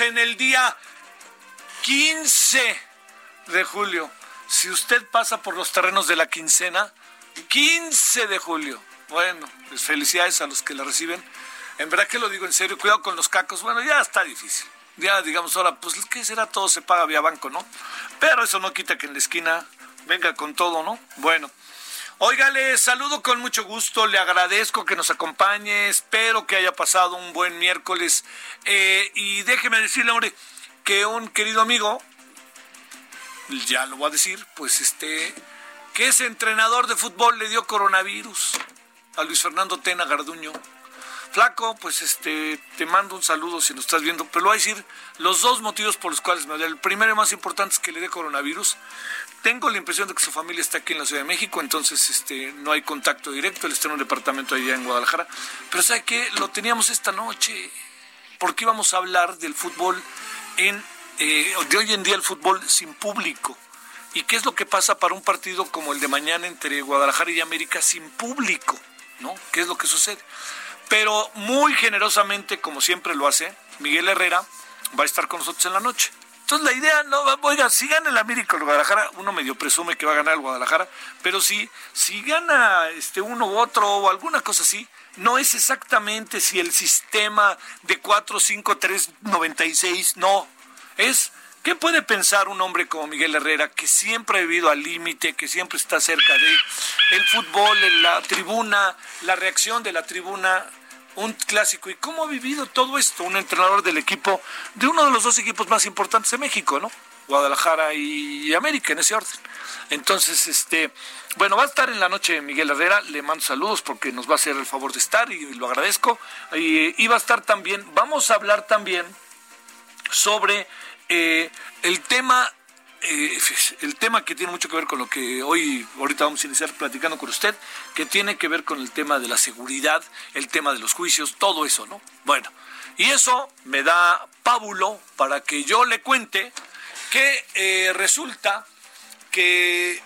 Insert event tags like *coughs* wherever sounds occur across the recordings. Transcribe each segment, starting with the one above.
En el día 15 de julio. Si usted pasa por los terrenos de la quincena, 15 de julio. Bueno, pues felicidades a los que la reciben. En verdad que lo digo en serio, cuidado con los cacos. Bueno, ya está difícil. Ya digamos ahora, pues ¿qué será? Todo se paga vía banco, ¿no? Pero eso no quita que en la esquina venga con todo, ¿no? Bueno. Oiga, le saludo con mucho gusto, le agradezco que nos acompañe, espero que haya pasado un buen miércoles. Eh, y déjeme decirle, hombre, que un querido amigo, ya lo voy a decir, pues este, que ese entrenador de fútbol le dio coronavirus a Luis Fernando Tena Garduño. Flaco, pues este, te mando un saludo si nos estás viendo, pero lo voy a decir los dos motivos por los cuales me duele. El primero y más importante es que le dé coronavirus. Tengo la impresión de que su familia está aquí en la Ciudad de México, entonces este, no hay contacto directo. Él está en un departamento allá en Guadalajara. Pero ¿sabe qué? Lo teníamos esta noche, porque íbamos a hablar del fútbol en, eh, de hoy en día, el fútbol sin público. ¿Y qué es lo que pasa para un partido como el de mañana entre Guadalajara y América sin público? ¿No? ¿Qué es lo que sucede? Pero muy generosamente, como siempre lo hace, Miguel Herrera va a estar con nosotros en la noche. Entonces la idea, no, oiga, si gana el América o el Guadalajara, uno medio presume que va a ganar el Guadalajara, pero si, si gana este uno u otro o alguna cosa así, no es exactamente si el sistema de 4, 5, 3, 96, no. Es, ¿qué puede pensar un hombre como Miguel Herrera, que siempre ha vivido al límite, que siempre está cerca de el fútbol, la tribuna, la reacción de la tribuna, un clásico. ¿Y cómo ha vivido todo esto un entrenador del equipo, de uno de los dos equipos más importantes de México, ¿no? Guadalajara y América, en ese orden. Entonces, este, bueno, va a estar en la noche Miguel Herrera, le mando saludos porque nos va a hacer el favor de estar y lo agradezco. Y, va a estar también, vamos a hablar también sobre eh, el tema eh, el tema que tiene mucho que ver con lo que hoy, ahorita vamos a iniciar platicando con usted, que tiene que ver con el tema de la seguridad, el tema de los juicios, todo eso, ¿no? Bueno, y eso me da pábulo para que yo le cuente que eh, resulta que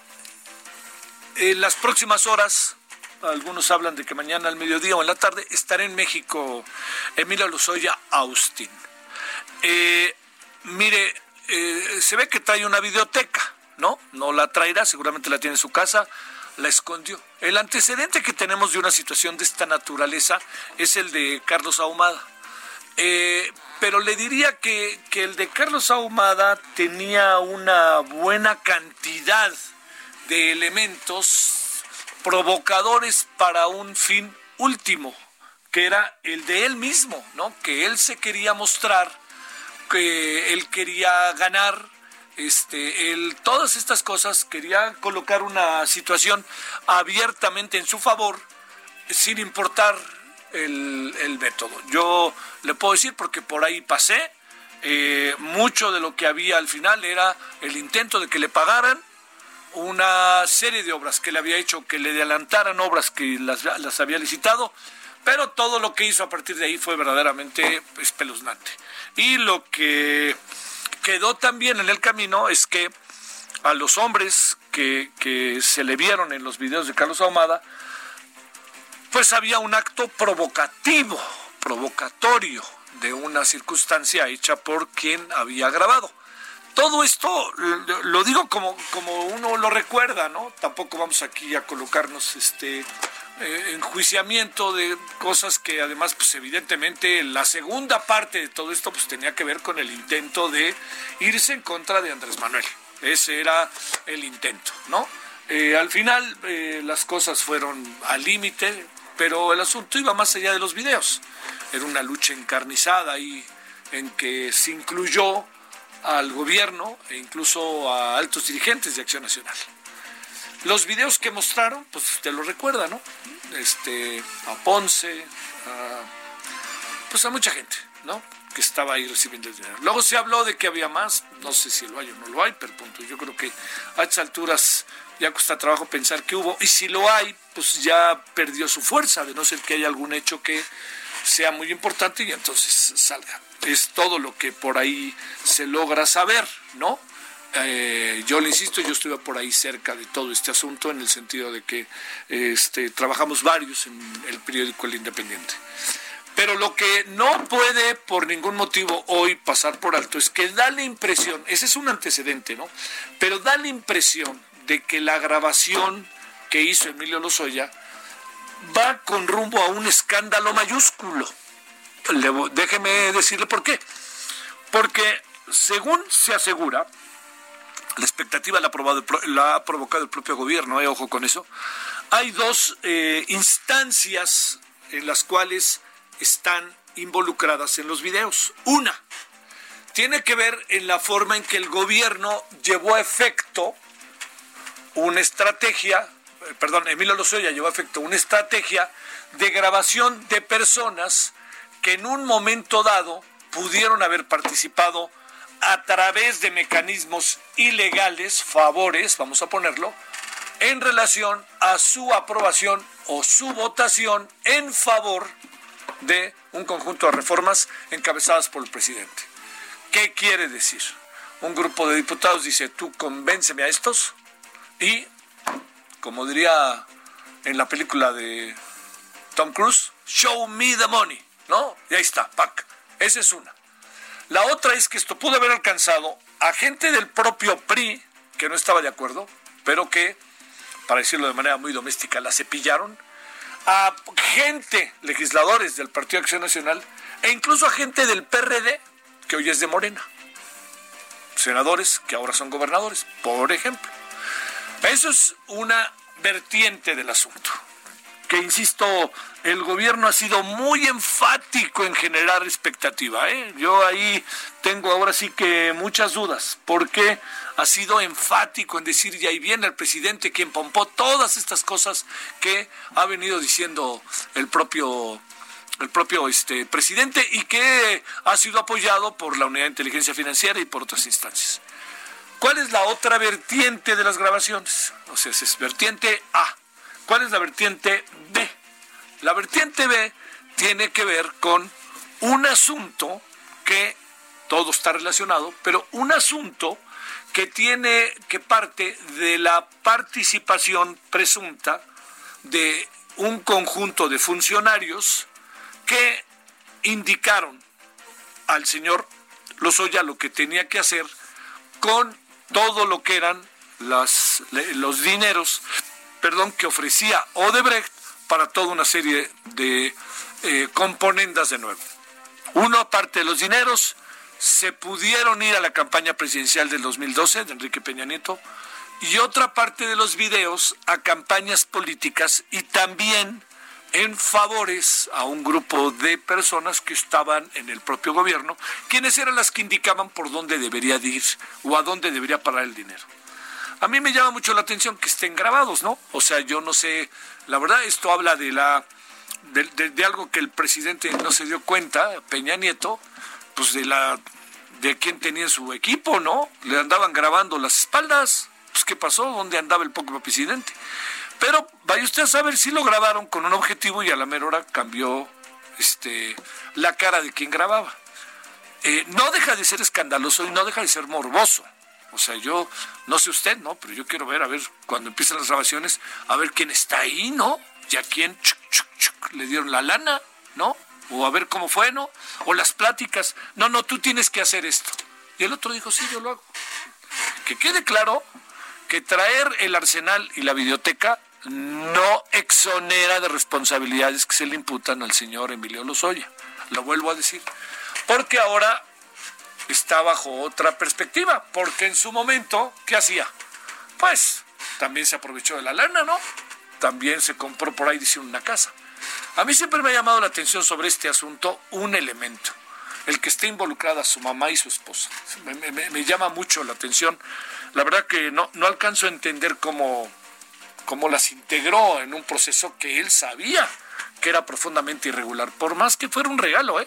en las próximas horas, algunos hablan de que mañana al mediodía o en la tarde, estaré en México Emilio Lozoya Austin. Eh, mire, eh, se ve que trae una videoteca, ¿no? No la traerá, seguramente la tiene en su casa, la escondió. El antecedente que tenemos de una situación de esta naturaleza es el de Carlos Ahumada. Eh, pero le diría que, que el de Carlos Ahumada tenía una buena cantidad de elementos provocadores para un fin último, que era el de él mismo, ¿no? Que él se quería mostrar que él quería ganar, este, él, todas estas cosas, quería colocar una situación abiertamente en su favor, sin importar el, el método. Yo le puedo decir, porque por ahí pasé, eh, mucho de lo que había al final era el intento de que le pagaran una serie de obras que le había hecho que le adelantaran obras que las había licitado, pero todo lo que hizo a partir de ahí fue verdaderamente espeluznante. Y lo que quedó también en el camino es que a los hombres que, se le vieron en los videos de Carlos Ahumada, pues había un acto provocativo, provocatorio de una circunstancia hecha por quien había grabado. Todo esto lo digo como, como uno lo recuerda, ¿no? Tampoco vamos aquí a colocarnos este eh, enjuiciamiento de cosas que además, pues evidentemente la segunda parte de todo esto pues tenía que ver con el intento de irse en contra de Andrés Manuel. Ese era el intento, ¿no? Eh, al final eh, las cosas fueron al límite, pero el asunto iba más allá de los videos. Era una lucha encarnizada y en que se incluyó al gobierno e incluso a altos dirigentes de Acción Nacional. Los videos que mostraron, pues usted lo recuerda, ¿no? Este, a Ponce, a, pues a mucha gente, ¿no? Que estaba ahí recibiendo el dinero. Luego se habló de que había más, no sé si lo hay o no lo hay, pero punto. Yo creo que a estas alturas ya cuesta trabajo pensar que hubo, y si lo hay, pues ya perdió su fuerza, de no ser que haya algún hecho que sea muy importante y entonces salga. Es todo lo que por ahí se logra saber, ¿no? Eh, yo le insisto, yo estuve por ahí cerca de todo este asunto en el sentido de que este, trabajamos varios en el periódico El Independiente. Pero lo que no puede por ningún motivo hoy pasar por alto es que da la impresión, ese es un antecedente, ¿no? Pero da la impresión de que la grabación que hizo Emilio Lozoya va con rumbo a un escándalo mayúsculo. déjeme decirle por qué. Porque según se asegura, la expectativa la ha, provocado el propio gobierno, eh, ojo con eso, hay dos eh, instancias en las cuales están involucradas en los videos. Una, tiene que ver en la forma en que el gobierno llevó a efecto una estrategia, eh, perdón, Emilio Lozoya llevó a efecto una estrategia de grabación de personas que en un momento dado pudieron haber participado a través de mecanismos ilegales, favores, vamos a ponerlo, en relación a su aprobación o su votación en favor de un conjunto de reformas encabezadas por el presidente. ¿Qué quiere decir? Un grupo de diputados dice, tú convénceme a estos y, como diría en la película de Tom Cruise, show me the money, ¿no? Y ahí está, pack. Esa es una. La otra es que esto pudo haber alcanzado a gente del propio PRI que no estaba de acuerdo, pero que, para decirlo de manera muy doméstica, la cepillaron, a gente, legisladores del Partido Acción Nacional, e incluso a gente del PRD, que hoy es de Morena, senadores que ahora son gobernadores, por ejemplo. Eso es una vertiente del asunto que, insisto, el gobierno ha sido muy enfático en generar expectativa. ¿eh? Yo ahí tengo ahora sí que muchas dudas, porque ha sido enfático en decir, y ahí viene el presidente quien pompó todas estas cosas que ha venido diciendo el propio el propio este, presidente y que ha sido apoyado por la Unidad de Inteligencia Financiera y por otras instancias. ¿Cuál es la otra vertiente de las grabaciones? O sea, es vertiente A. ¿Cuál es la vertiente B? La vertiente B tiene que ver con un asunto que todo está relacionado, pero un asunto que tiene que parte de la participación presunta de un conjunto de funcionarios que indicaron al señor Lozoya lo que tenía que hacer con todo lo que eran las, los dineros perdón, que ofrecía Odebrecht para toda una serie de eh, componendas de nuevo. Uno, aparte de los dineros, se pudieron ir a la campaña presidencial del 2012 de Enrique Peña Nieto y otra parte de los videos a campañas políticas y también en favores a un grupo de personas que estaban en el propio gobierno, quienes eran las que indicaban por dónde debería ir o a dónde debería parar el dinero. A mí me llama mucho la atención que estén grabados, ¿no? O sea, yo no sé, la verdad esto habla de la de, algo que el presidente no se dio cuenta, Peña Nieto, pues de la de quién tenía su equipo, ¿no? Le andaban grabando las espaldas, pues qué pasó, dónde andaba el poco presidente. Pero vaya usted a saber si lo grabaron con un objetivo y a la mera hora cambió este, la cara de quien grababa. Eh, no deja de ser escandaloso y no deja de ser morboso. O sea, yo no sé usted, ¿no? Pero yo quiero ver, a ver, cuando empiezan las grabaciones, a ver quién está ahí, ¿no? Y a quién le dieron la lana, ¿no? O a ver cómo fue, ¿no? O las pláticas. No, no, tú tienes que hacer esto. Y el otro dijo, sí, yo lo hago. Que quede claro que traer el arsenal y la videoteca no exonera de responsabilidades que se le imputan al señor Emilio Lozoya. Lo vuelvo a decir. Porque ahora está bajo otra perspectiva. Porque en su momento, ¿qué hacía? Pues también se aprovechó de la lana, ¿no? También se compró por ahí, dice, una casa. A mí siempre me ha llamado la atención sobre este asunto un elemento, el que esté involucrada su mamá y su esposa. Me, llama mucho la atención. La verdad que no, no alcanzo a entender cómo, cómo las integró en un proceso que él sabía que era profundamente irregular, por más que fuera un regalo, ¿eh?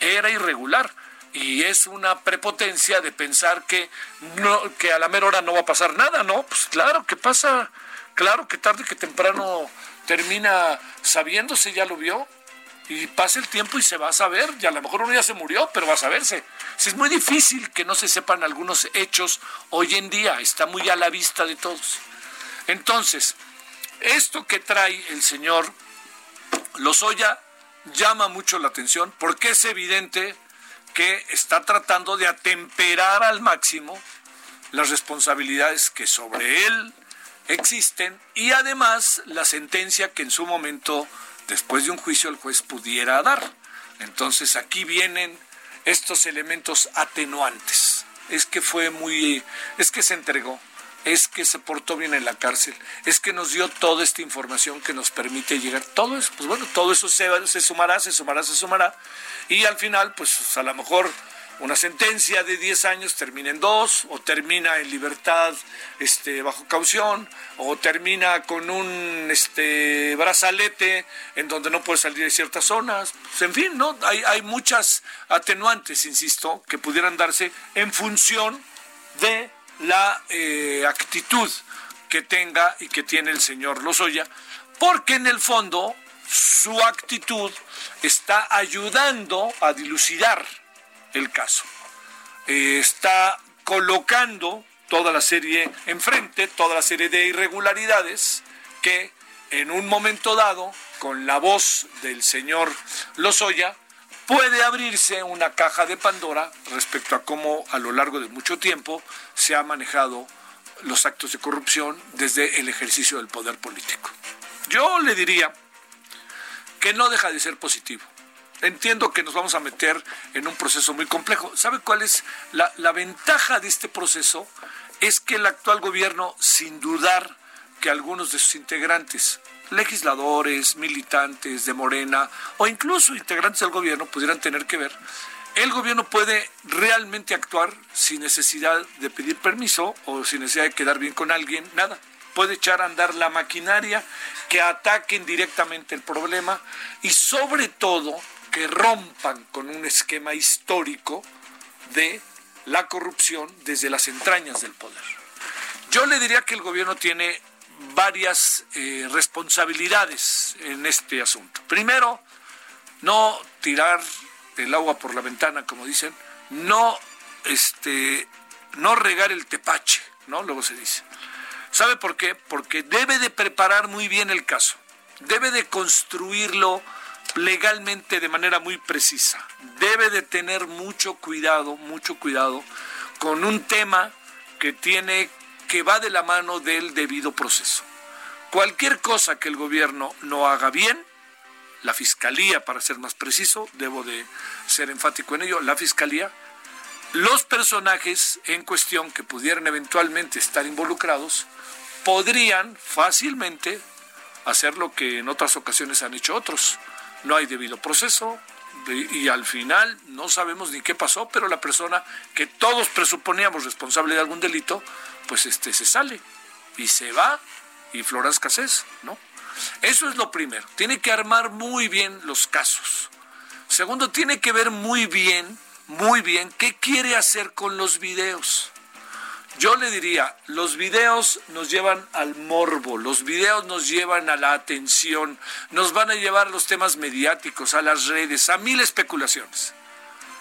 era irregular y es una prepotencia de pensar que no que a la mera hora no va a pasar nada, ¿no? Pues claro que pasa, claro que tarde que temprano termina sabiéndose, ya lo vio, y pasa el tiempo y se va a saber, y a lo mejor uno ya se murió, pero va a saberse. es muy difícil que no se sepan algunos hechos hoy en día, está muy a la vista de todos. Entonces, esto que trae el señor Lozoya llama mucho la atención porque es evidente que está tratando de atemperar al máximo las responsabilidades que sobre él existen y además la sentencia que en su momento, después de un juicio, el juez pudiera dar. Entonces aquí vienen estos elementos atenuantes. Es que fue muy, es que se entregó, es que se portó bien en la cárcel, es que nos dio toda esta información que nos permite llegar. Todo eso, pues bueno, todo eso se, se sumará, se sumará, se sumará. Y al final, pues a lo mejor una sentencia de 10 años termina en dos, o termina en libertad este, bajo caución, o termina con un este, brazalete en donde no puede salir de ciertas zonas. Pues, en fin, ¿no? Hay, hay muchas atenuantes, insisto, que pudieran darse en función de la eh, actitud que tenga y que tiene el señor Lozoya, porque en el fondo su actitud está ayudando a dilucidar el caso. Eh, está colocando toda la serie enfrente, toda la serie de irregularidades que en un momento dado, con la voz del señor Lozoya, puede abrirse una caja de Pandora respecto a cómo a lo largo de mucho tiempo se ha manejado los actos de corrupción desde el ejercicio del poder político. Yo le diría que no deja de ser positivo entiendo que nos vamos a meter en un proceso muy complejo. ¿Sabe cuál es la, la, ventaja de este proceso? Es que el actual gobierno, sin dudar que algunos de sus integrantes, legisladores, militantes de Morena o incluso integrantes del gobierno pudieran tener que ver, el gobierno puede realmente actuar sin necesidad de pedir permiso o sin necesidad de quedar bien con alguien, nada. Puede echar a andar la maquinaria que ataquen directamente el problema y sobre todo que rompan con un esquema histórico de la corrupción desde las entrañas del poder. Yo le diría que el gobierno tiene varias eh, responsabilidades en este asunto. Primero, no tirar el agua por la ventana, como dicen, no, este, no regar el tepache, ¿no? Luego se dice. ¿Sabe por qué? Porque debe de preparar muy bien el caso, debe de construirlo legalmente de manera muy precisa. Debe de tener mucho cuidado, mucho cuidado con un tema que tiene que va de la mano del debido proceso. Cualquier cosa que el gobierno no haga bien, la fiscalía, para ser más preciso, debo de ser enfático en ello, la fiscalía, los personajes en cuestión que pudieran eventualmente estar involucrados, podrían fácilmente hacer lo que en otras ocasiones han hecho otros, no hay debido proceso y al final no sabemos ni qué pasó, pero la persona que todos presuponíamos responsable de algún delito, pues este se sale y se va y flora escasez, ¿no? Eso es lo primero. Tiene que armar muy bien los casos. Segundo, tiene que ver muy bien, muy bien qué quiere hacer con los videos. Yo le diría, los videos nos llevan al morbo, los videos nos llevan a la atención, nos van a llevar a los temas mediáticos, a las redes, a mil especulaciones.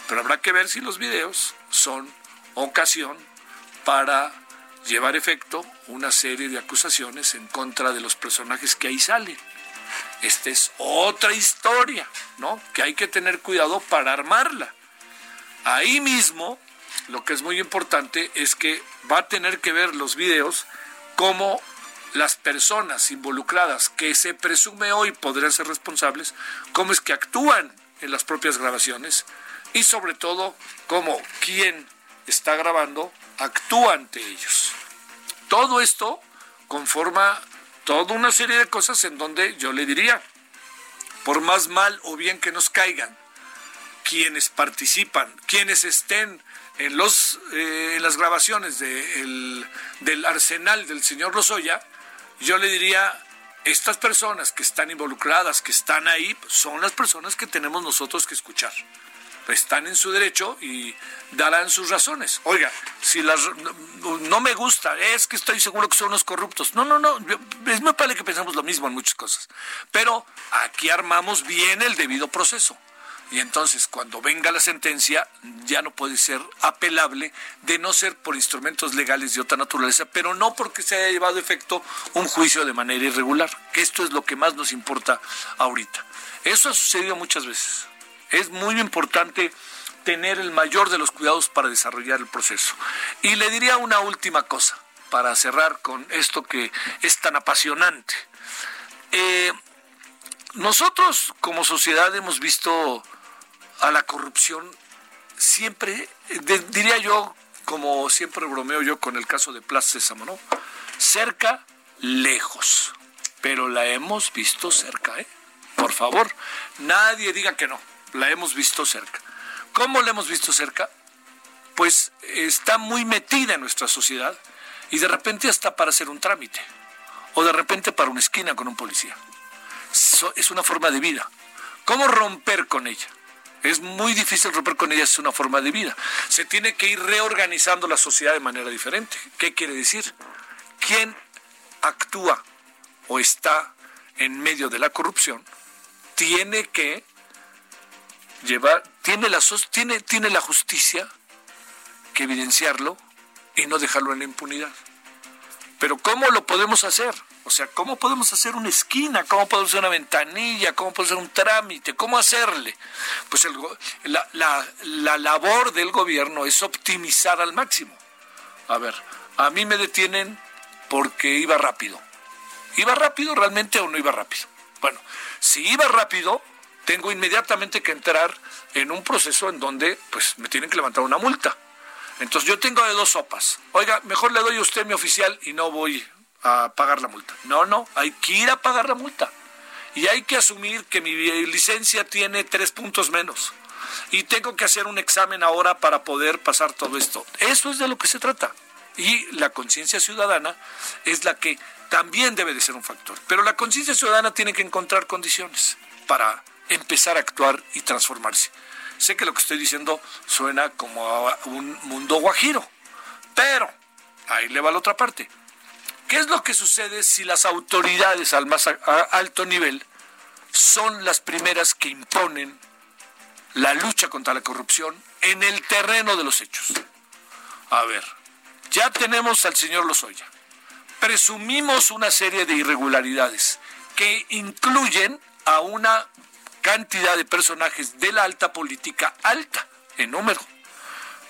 Pero habrá que ver si los videos son ocasión para llevar efecto una serie de acusaciones en contra de los personajes que ahí salen. Esta es otra historia, ¿no? Que hay que tener cuidado para armarla. Ahí mismo lo que es muy importante es que va a tener que ver los videos como las personas involucradas que se presume hoy podrían ser responsables, cómo es que actúan en las propias grabaciones y sobre todo cómo quien está grabando actúa ante ellos. Todo esto conforma toda una serie de cosas en donde yo le diría, por más mal o bien que nos caigan, quienes participan, quienes estén en, los, eh, en las grabaciones de del arsenal del señor Lozoya, yo le diría, estas personas que están involucradas, que están ahí, son las personas que tenemos nosotros que escuchar. Están en su derecho y darán sus razones. Oiga, si las, no, me gusta, es que estoy seguro que son unos corruptos. No, no, no, es muy padre que pensamos lo mismo en muchas cosas. Pero aquí armamos bien el debido proceso y entonces cuando venga la sentencia ya no puede ser apelable de no ser por instrumentos legales de otra naturaleza, pero no porque se haya llevado a efecto un juicio de manera irregular, que esto es lo que más nos importa ahorita. Eso ha sucedido muchas veces. Es muy importante tener el mayor de los cuidados para desarrollar el proceso. Y le diría una última cosa para cerrar con esto que es tan apasionante. Eh, nosotros como sociedad hemos visto a la corrupción siempre, diría yo, como siempre bromeo yo con el caso de Plaza Sésamo, ¿no? Cerca, lejos, pero la hemos visto cerca, ¿eh? Por favor, nadie diga que no, la hemos visto cerca. ¿Cómo la hemos visto cerca? Pues está muy metida en nuestra sociedad y de repente hasta para hacer un trámite o de repente para una esquina con un policía. es una forma de vida. ¿Cómo romper con ella? Es muy difícil romper con ellas, es una forma de vida. Se tiene que ir reorganizando la sociedad de manera diferente. ¿Qué quiere decir? Quien actúa o está en medio de la corrupción tiene que llevar, tiene la, tiene, tiene la justicia que evidenciarlo y no dejarlo en la impunidad. Pero ¿cómo lo podemos hacer? O sea, ¿cómo podemos hacer una esquina? ¿Cómo podemos hacer una ventanilla? ¿Cómo podemos hacer un trámite? ¿Cómo hacerle? Pues la, la labor del gobierno es optimizar al máximo. A ver, a mí me detienen porque iba rápido. ¿Iba rápido realmente o no iba rápido? Bueno, si iba rápido, tengo inmediatamente que entrar en un proceso en donde pues me tienen que levantar una multa. Entonces yo tengo de dos sopas. Oiga, mejor le doy a usted mi oficial y no voy a pagar la multa. No, no, hay que ir a pagar la multa. Y hay que asumir que mi licencia tiene tres puntos menos. Y tengo que hacer un examen ahora para poder pasar todo esto. Eso es de lo que se trata. Y la conciencia ciudadana es la que también debe de ser un factor. Pero la conciencia ciudadana tiene que encontrar condiciones para empezar a actuar y transformarse. Sé que lo que estoy diciendo suena como a un mundo guajiro, pero ahí le va la otra parte. ¿Qué es lo que sucede si las autoridades al más alto nivel son las primeras que imponen la lucha contra la corrupción en el terreno de los hechos? A ver, ya tenemos al señor Lozoya. Presumimos una serie de irregularidades que incluyen a una cantidad de personajes de la alta política alta en número.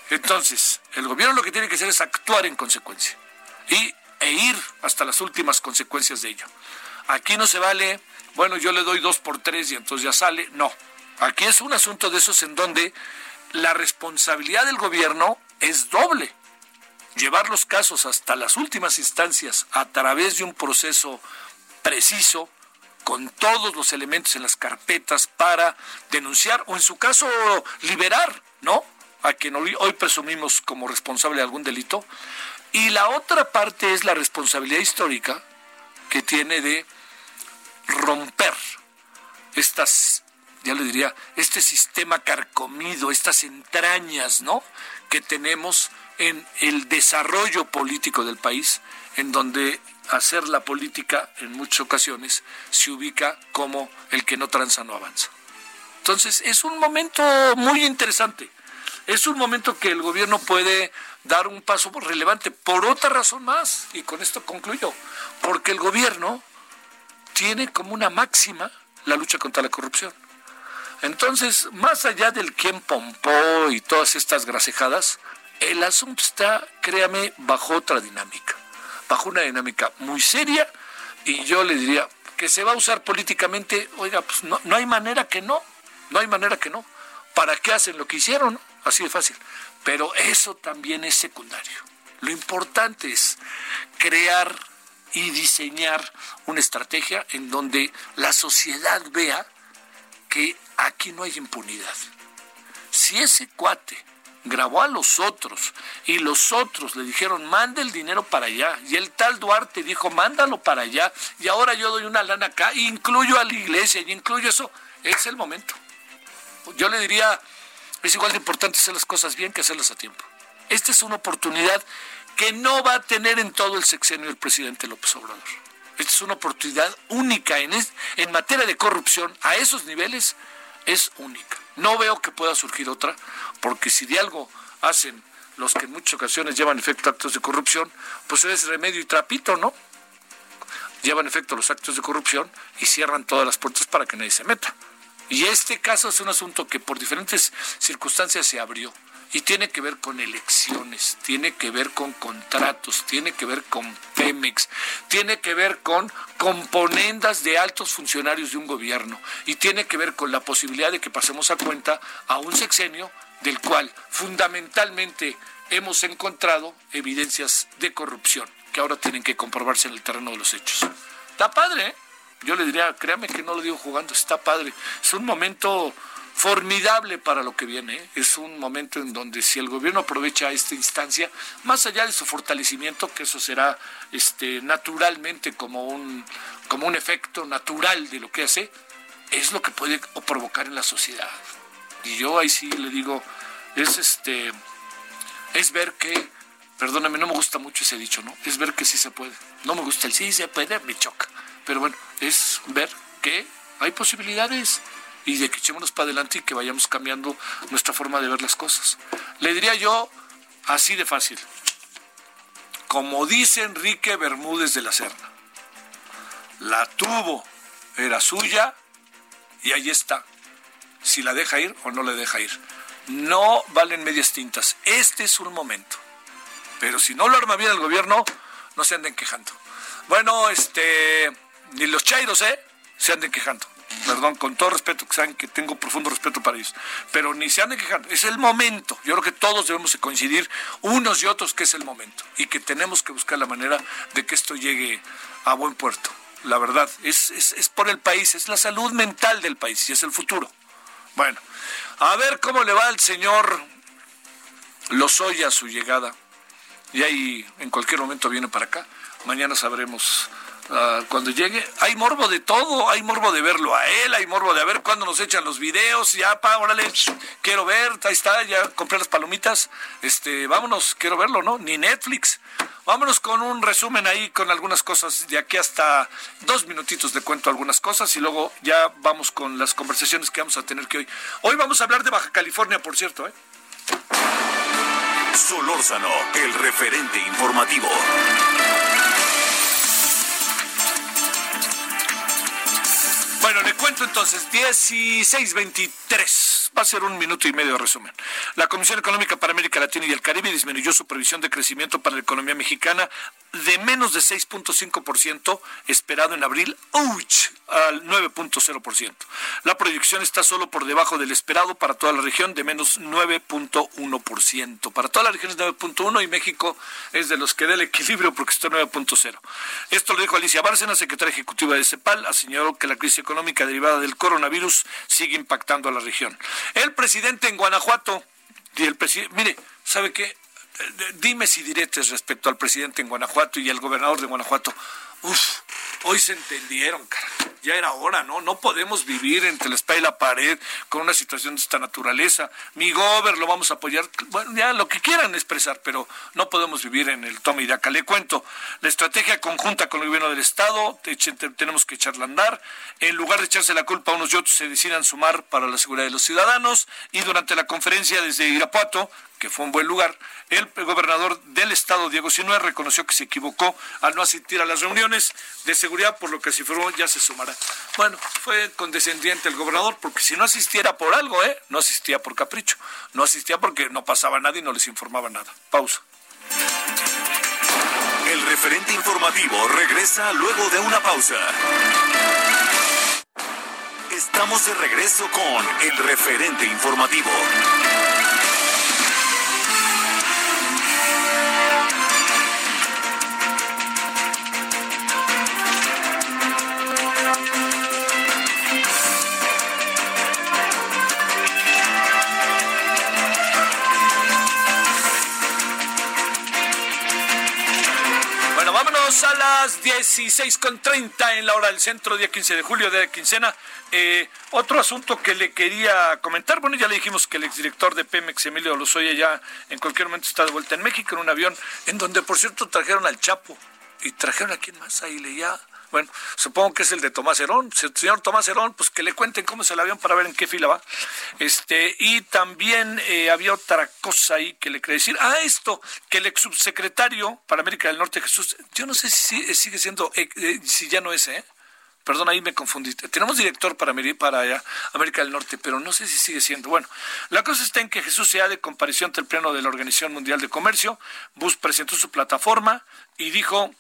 Entonces, el gobierno lo que tiene que hacer es actuar en consecuencia. Y e ir hasta las últimas consecuencias de ello. Aquí no se vale, bueno, yo le doy dos por tres y entonces ya sale. No, aquí es un asunto de esos en donde la responsabilidad del gobierno es doble. Llevar los casos hasta las últimas instancias a través de un proceso preciso, con todos los elementos en las carpetas para denunciar o en su caso liberar, ¿no? A quien hoy, presumimos como responsable de algún delito, y la otra parte es la responsabilidad histórica que tiene de romper estas, ya le diría, este sistema carcomido, estas entrañas, ¿no? que tenemos en el desarrollo político del país, en donde hacer la política en muchas ocasiones se ubica como el que no tranza no avanza. Entonces es un momento muy interesante. Es un momento que el gobierno puede dar un paso relevante por otra razón más, y con esto concluyo, porque el gobierno tiene como una máxima la lucha contra la corrupción. Entonces, más allá del quién pompó y todas estas grasejadas, el asunto está, créame, bajo otra dinámica, bajo una dinámica muy seria y yo le diría que se va a usar políticamente, oiga, pues no, no hay manera que no, no hay manera que no. ¿Para qué hacen lo que hicieron? Así de fácil. Pero eso también es secundario. Lo importante es crear y diseñar una estrategia en donde la sociedad vea que aquí no hay impunidad. Si ese cuate grabó a los otros y los otros le dijeron, manda el dinero para allá, y el tal Duarte dijo, mándalo para allá, y ahora yo doy una lana acá, e incluyo a la iglesia, y incluyo eso, es el momento. Yo le diría, es igual de importante hacer las cosas bien que hacerlas a tiempo. Esta es una oportunidad que no va a tener en todo el sexenio el presidente López Obrador. Esta es una oportunidad única en, en materia de corrupción a esos niveles, es única. No veo que pueda surgir otra, porque si de algo hacen los que en muchas ocasiones llevan efecto actos de corrupción, pues es remedio y trapito, ¿no? Llevan efecto los actos de corrupción y cierran todas las puertas para que nadie se meta. Y este caso es un asunto que por diferentes circunstancias se abrió y tiene que ver con elecciones, tiene que ver con contratos, tiene que ver con Pemex, tiene que ver con componendas de altos funcionarios de un gobierno y tiene que ver con la posibilidad de que pasemos a cuenta a un sexenio del cual fundamentalmente hemos encontrado evidencias de corrupción que ahora tienen que comprobarse en el terreno de los hechos. Está padre, ¿eh? Yo le diría, créame que no lo digo jugando, está padre. Es un momento formidable para lo que viene. ¿eh? Es un momento en donde si el gobierno aprovecha esta instancia, más allá de su fortalecimiento, que eso será este, naturalmente como un, como un efecto natural de lo que hace, es lo que puede provocar en la sociedad. Y yo ahí sí le digo, es este, es ver que, perdóname, no me gusta mucho ese dicho, ¿no? Es ver que sí se puede. No me gusta el sí se puede, me choca. Pero bueno, es ver que hay posibilidades y de que echémonos para adelante y que vayamos cambiando nuestra forma de ver las cosas. Le diría yo así de fácil. Como dice Enrique Bermúdez de la Serna, la tuvo, era suya y ahí está. Si la deja ir o no la deja ir. No valen medias tintas. Este es un momento. Pero si no lo arma bien el gobierno, no se anden quejando. Bueno, este, ni los chairos, ¿eh? Se anden quejando. Perdón, con todo respeto, que saben que tengo profundo respeto para ellos. Pero ni se anden quejando. Es el momento. Yo creo que todos debemos coincidir, unos y otros, que es el momento. Y que tenemos que buscar la manera de que esto llegue a buen puerto. La verdad, es, es, es por el país, es la salud mental del país y es el futuro. Bueno, a ver cómo le va al señor Lozoya a su llegada. Y ahí en cualquier momento viene para acá. Mañana sabremos uh, cuando llegue. Hay morbo de todo, hay morbo de verlo a él, hay morbo de ver cuándo nos echan los videos. Ya, pa, órale, quiero ver, ahí está, ya compré las palomitas. Este, vámonos, quiero verlo, ¿no? Ni Netflix. Vámonos con un resumen ahí con algunas cosas. De aquí hasta dos minutitos de cuento algunas cosas y luego ya vamos con las conversaciones que vamos a tener que hoy. Hoy vamos a hablar de Baja California, por cierto, ¿eh? Solórzano, el referente informativo. Bueno, le cuento entonces, 1623 va a ser un minuto y medio de resumen. La Comisión Económica para América Latina y el Caribe disminuyó su previsión de crecimiento para la economía mexicana de menos de 6.5% esperado en abril ¡ouch! al 9.0%. La proyección está solo por debajo del esperado para toda la región de menos 9.1%. Para toda la región es 9.1 y México es de los que da el equilibrio porque está en 9.0. Esto lo dijo Alicia Bárcena, secretaria ejecutiva de CEPAL, señaló que la crisis económica derivada del coronavirus sigue impactando a la región. El presidente en Guanajuato, el presidente, mire, ¿sabe qué? Dime si diretes respecto al presidente en Guanajuato y al gobernador de Guanajuato. Uf, Hoy se entendieron, cara. Ya era hora, ¿no? No podemos vivir entre la espalda y la pared con una situación de esta naturaleza. Mi gober lo vamos a apoyar. Bueno, ya lo que quieran expresar, pero no podemos vivir en el toma y daca. Le cuento, la estrategia conjunta con el gobierno del Estado, tenemos que echarla a andar. En lugar de echarse la culpa a unos y otros, se decidan sumar para la seguridad de los ciudadanos. Y durante la conferencia desde Irapuato, fue un buen lugar, el gobernador del estado, Diego Sinue, reconoció que se equivocó al no asistir a las reuniones de seguridad, por lo que si fueron ya se sumará. Bueno, fue condescendiente el gobernador, porque si no asistiera por algo, ¿eh? no asistía por capricho, no asistía porque no pasaba nada y no les informaba nada. Pausa. El referente informativo regresa luego de una pausa. Estamos de regreso con el referente informativo. Las 16.30 en la hora del centro, día 15 de julio de quincena. Eh, otro asunto que le quería comentar, bueno, ya le dijimos que el exdirector de Pemex, Emilio Lozoya, ya en cualquier momento está de vuelta en México en un avión, en donde por cierto trajeron al Chapo y trajeron a quién más, ahí leía bueno, supongo que es el de Tomás Herón. Señor Tomás Herón, pues que le cuenten cómo es el avión para ver en qué fila va. Este, y también eh, había otra cosa ahí que le quería decir. Ah, esto, que el ex subsecretario para América del Norte, Jesús, yo no sé si sigue siendo, eh, eh, si ya no es, ¿eh? Perdón, ahí me confundí. Tenemos director para, para allá, América del Norte, pero no sé si sigue siendo. Bueno, la cosa está en que Jesús sea de comparación ante el Pleno de la Organización Mundial de Comercio. Bus presentó su plataforma y dijo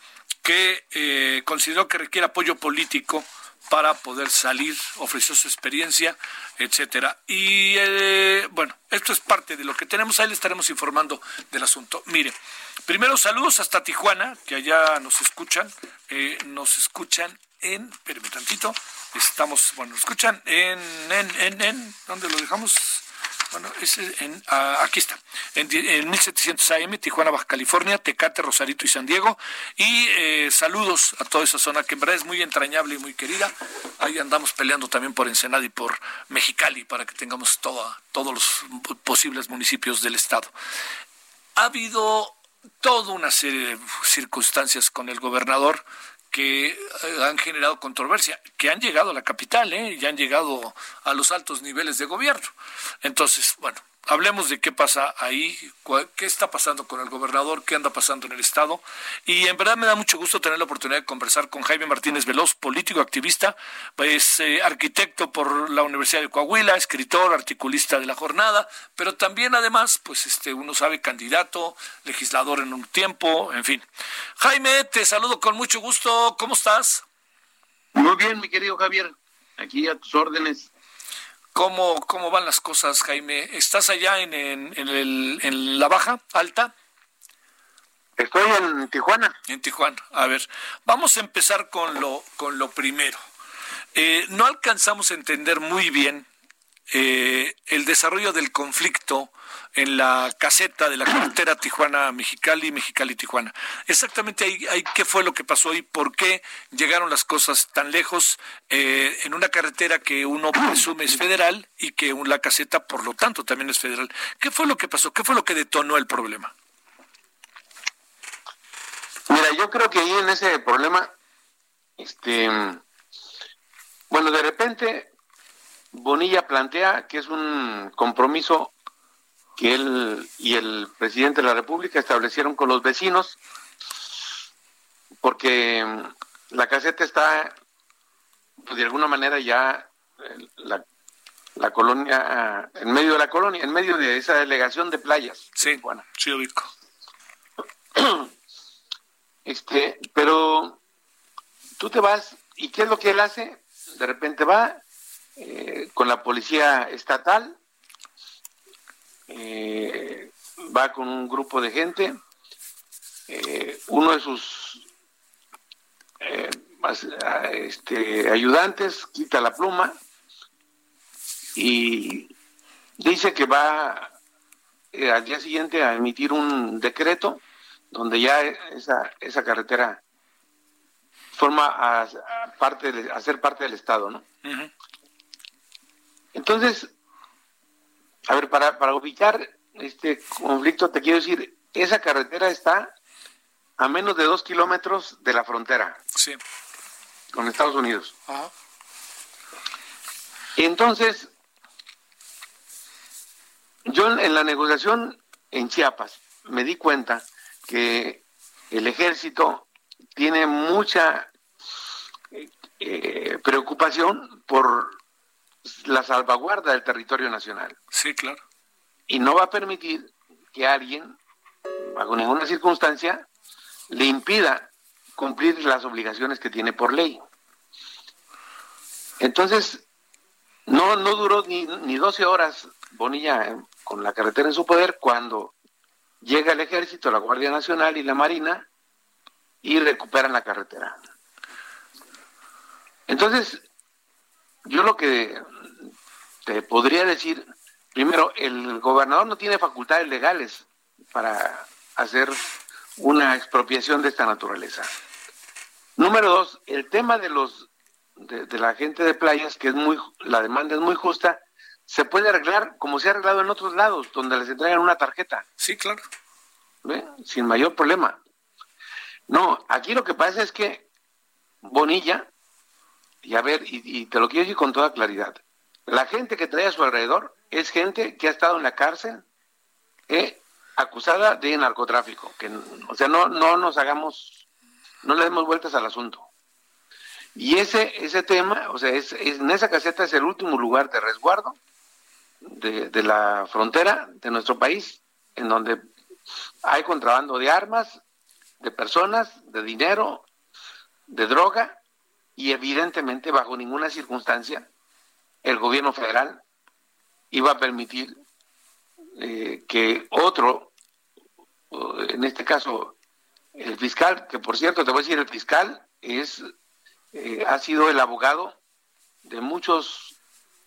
que eh, consideró que requiere apoyo político para poder salir, ofreció su experiencia, etcétera. Y eh, bueno, esto es parte de lo que tenemos. Ahí le estaremos informando del asunto. Mire, primero saludos hasta Tijuana, que allá nos escuchan. Eh, nos escuchan en, espérame tantito, estamos, bueno, escuchan en, en, en, en, ¿dónde lo dejamos? Bueno, en, ah, aquí está, en, 1700 AM, Tijuana, Baja California, Tecate, Rosarito y San Diego. Y eh, saludos a toda esa zona que en verdad es muy entrañable y muy querida. Ahí andamos peleando también por Ensenada y por Mexicali para que tengamos toda, todos los posibles municipios del estado. Ha habido toda una serie de circunstancias con el gobernador que eh, han generado controversia, que han llegado a la capital ¿eh? y han llegado a los altos niveles de gobierno. Entonces, bueno, hablemos de qué pasa ahí, qué está pasando con el gobernador, qué anda pasando en el Estado. Y en verdad me da mucho gusto tener la oportunidad de conversar con Jaime Martínez Veloz, político activista, es eh, arquitecto por la Universidad de Coahuila, escritor, articulista de la jornada, pero también además, pues este, uno sabe, candidato, legislador en un tiempo, en fin. Jaime, te saludo con mucho gusto, ¿cómo estás? Muy bien, mi querido Javier, aquí a tus órdenes. ¿Cómo, ¿Cómo van las cosas, Jaime? ¿Estás allá en, en, la baja, alta? Estoy en Tijuana. En Tijuana. A ver, vamos a empezar con lo, con lo primero. Eh, no alcanzamos a entender muy bien eh, el desarrollo del conflicto en la caseta de la carretera Tijuana-Mexicali, Mexicali-Tijuana. Exactamente ahí, qué fue lo que pasó y por qué llegaron las cosas tan lejos eh, en una carretera que uno presume es federal y que la caseta, por lo tanto, también es federal. ¿Qué fue lo que pasó? ¿Qué fue lo que detonó el problema? Mira, yo creo que ahí en ese problema, este, bueno, de repente Bonilla plantea que es un compromiso que él y el presidente de la República establecieron con los vecinos, porque mm, la caseta está, pues, de alguna manera ya eh, la, la, colonia, en medio de la colonia, en medio de esa delegación de playas. Sí, bueno. sí, ubico. *clears throat* Este, pero tú te vas, ¿y qué es lo que él hace? De repente va eh, con la policía estatal, eh, va con un grupo de gente, eh, uno de sus este, ayudantes quita la pluma y dice que va al día siguiente a emitir un decreto donde ya esa, esa carretera forma a, parte de, a parte del Estado, ¿no? Entonces, a ver, para, para ubicar este conflicto, te quiero decir, esa carretera está a menos de dos kilómetros de la frontera. Sí. Con Estados Unidos. Ajá. Entonces, yo en la negociación en Chiapas me di cuenta que el ejército tiene mucha eh, preocupación por la salvaguarda del territorio nacional. Sí, claro. Y no va a permitir que alguien, bajo ninguna circunstancia, le impida cumplir las obligaciones que tiene por ley. Entonces, no, no duró ni, ni 12 horas Bonilla eh, con la carretera en su poder cuando llega el ejército, la Guardia Nacional y la Marina y recuperan la carretera. Entonces, yo lo que te podría decir, primero, el gobernador no tiene facultades legales para hacer una expropiación de esta naturaleza. Número dos, el tema de los de, la gente de playas, que es muy, la demanda es muy justa, se puede arreglar como se ha arreglado en otros lados, donde les entregan una tarjeta. Sí, claro. Sin mayor problema. No, aquí lo que pasa es que Bonilla, y a ver, y, te lo quiero decir con toda claridad, la gente que trae a su alrededor es gente que ha estado en la cárcel eh, acusada de narcotráfico. Que, o sea, no, no nos hagamos, no le demos vueltas al asunto. Y ese, ese tema, o sea, es, en esa caseta es el último lugar de resguardo de, de la frontera de nuestro país, en donde hay contrabando de armas, de personas, de dinero, de droga, y evidentemente bajo ninguna circunstancia el gobierno federal iba a permitir eh, que otro, en este caso el fiscal, que por cierto te voy a decir, el fiscal es eh, ha sido el abogado de muchos,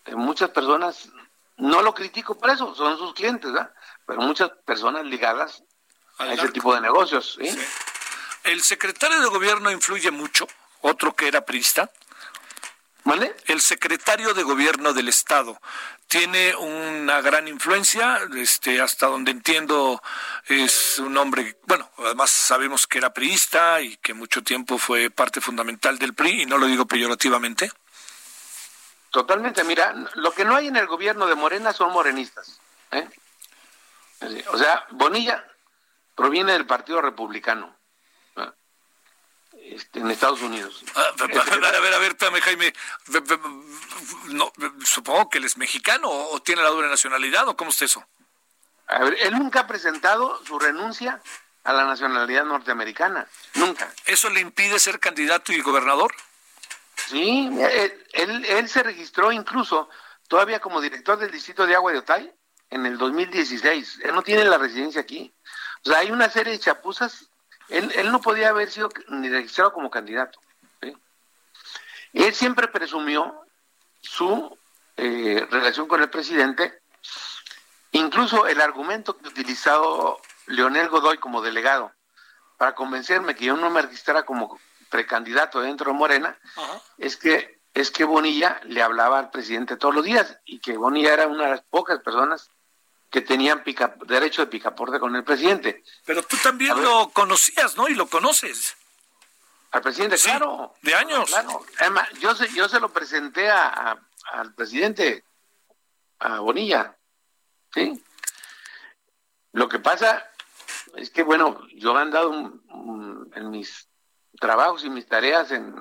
de muchas personas, no lo critico por eso, son sus clientes, pero muchas personas ligadas a ese tipo de negocios. ¿El secretario de gobierno influye mucho? Otro que era priista. ¿Vale? El secretario de gobierno del estado tiene una gran influencia, este, hasta donde entiendo es un hombre, bueno, además sabemos que era priista y que mucho tiempo fue parte fundamental del PRI, y no lo digo peyorativamente. Totalmente, mira, lo que no hay en el gobierno de Morena son morenistas. ¿eh? O sea, Bonilla proviene del Partido Republicano. Este, en Estados Unidos. Ah, a *laughs* ver, *laughs* a ver, a ver, espérame, Jaime. No, supongo que él es mexicano o tiene la doble nacionalidad o cómo es eso. A ver, él nunca ha presentado su renuncia a la nacionalidad norteamericana, nunca. ¿Eso le impide ser candidato y gobernador? Sí, él, él, se registró incluso todavía como director del distrito de Agua de Otay en el 2016. Él no tiene la residencia aquí. O sea, hay una serie de chapuzas él, él no podía haber sido ni registrado como candidato. Él siempre presumió su eh, relación con el presidente, incluso el argumento que utilizado Leonel Godoy como delegado para convencerme que yo no me registrara como precandidato dentro de Morena, es que es que Bonilla le hablaba al presidente todos los días y que Bonilla era una de las pocas personas que tenían derecho de picaporte con el presidente. Pero tú también lo conocías, ¿no? Y lo conoces. Al presidente, claro. De años. Claro. Además, yo se, yo se lo presenté a, al presidente, a Bonilla. ¿Sí? Lo que pasa es que, bueno, yo he andado en mis trabajos y mis tareas en,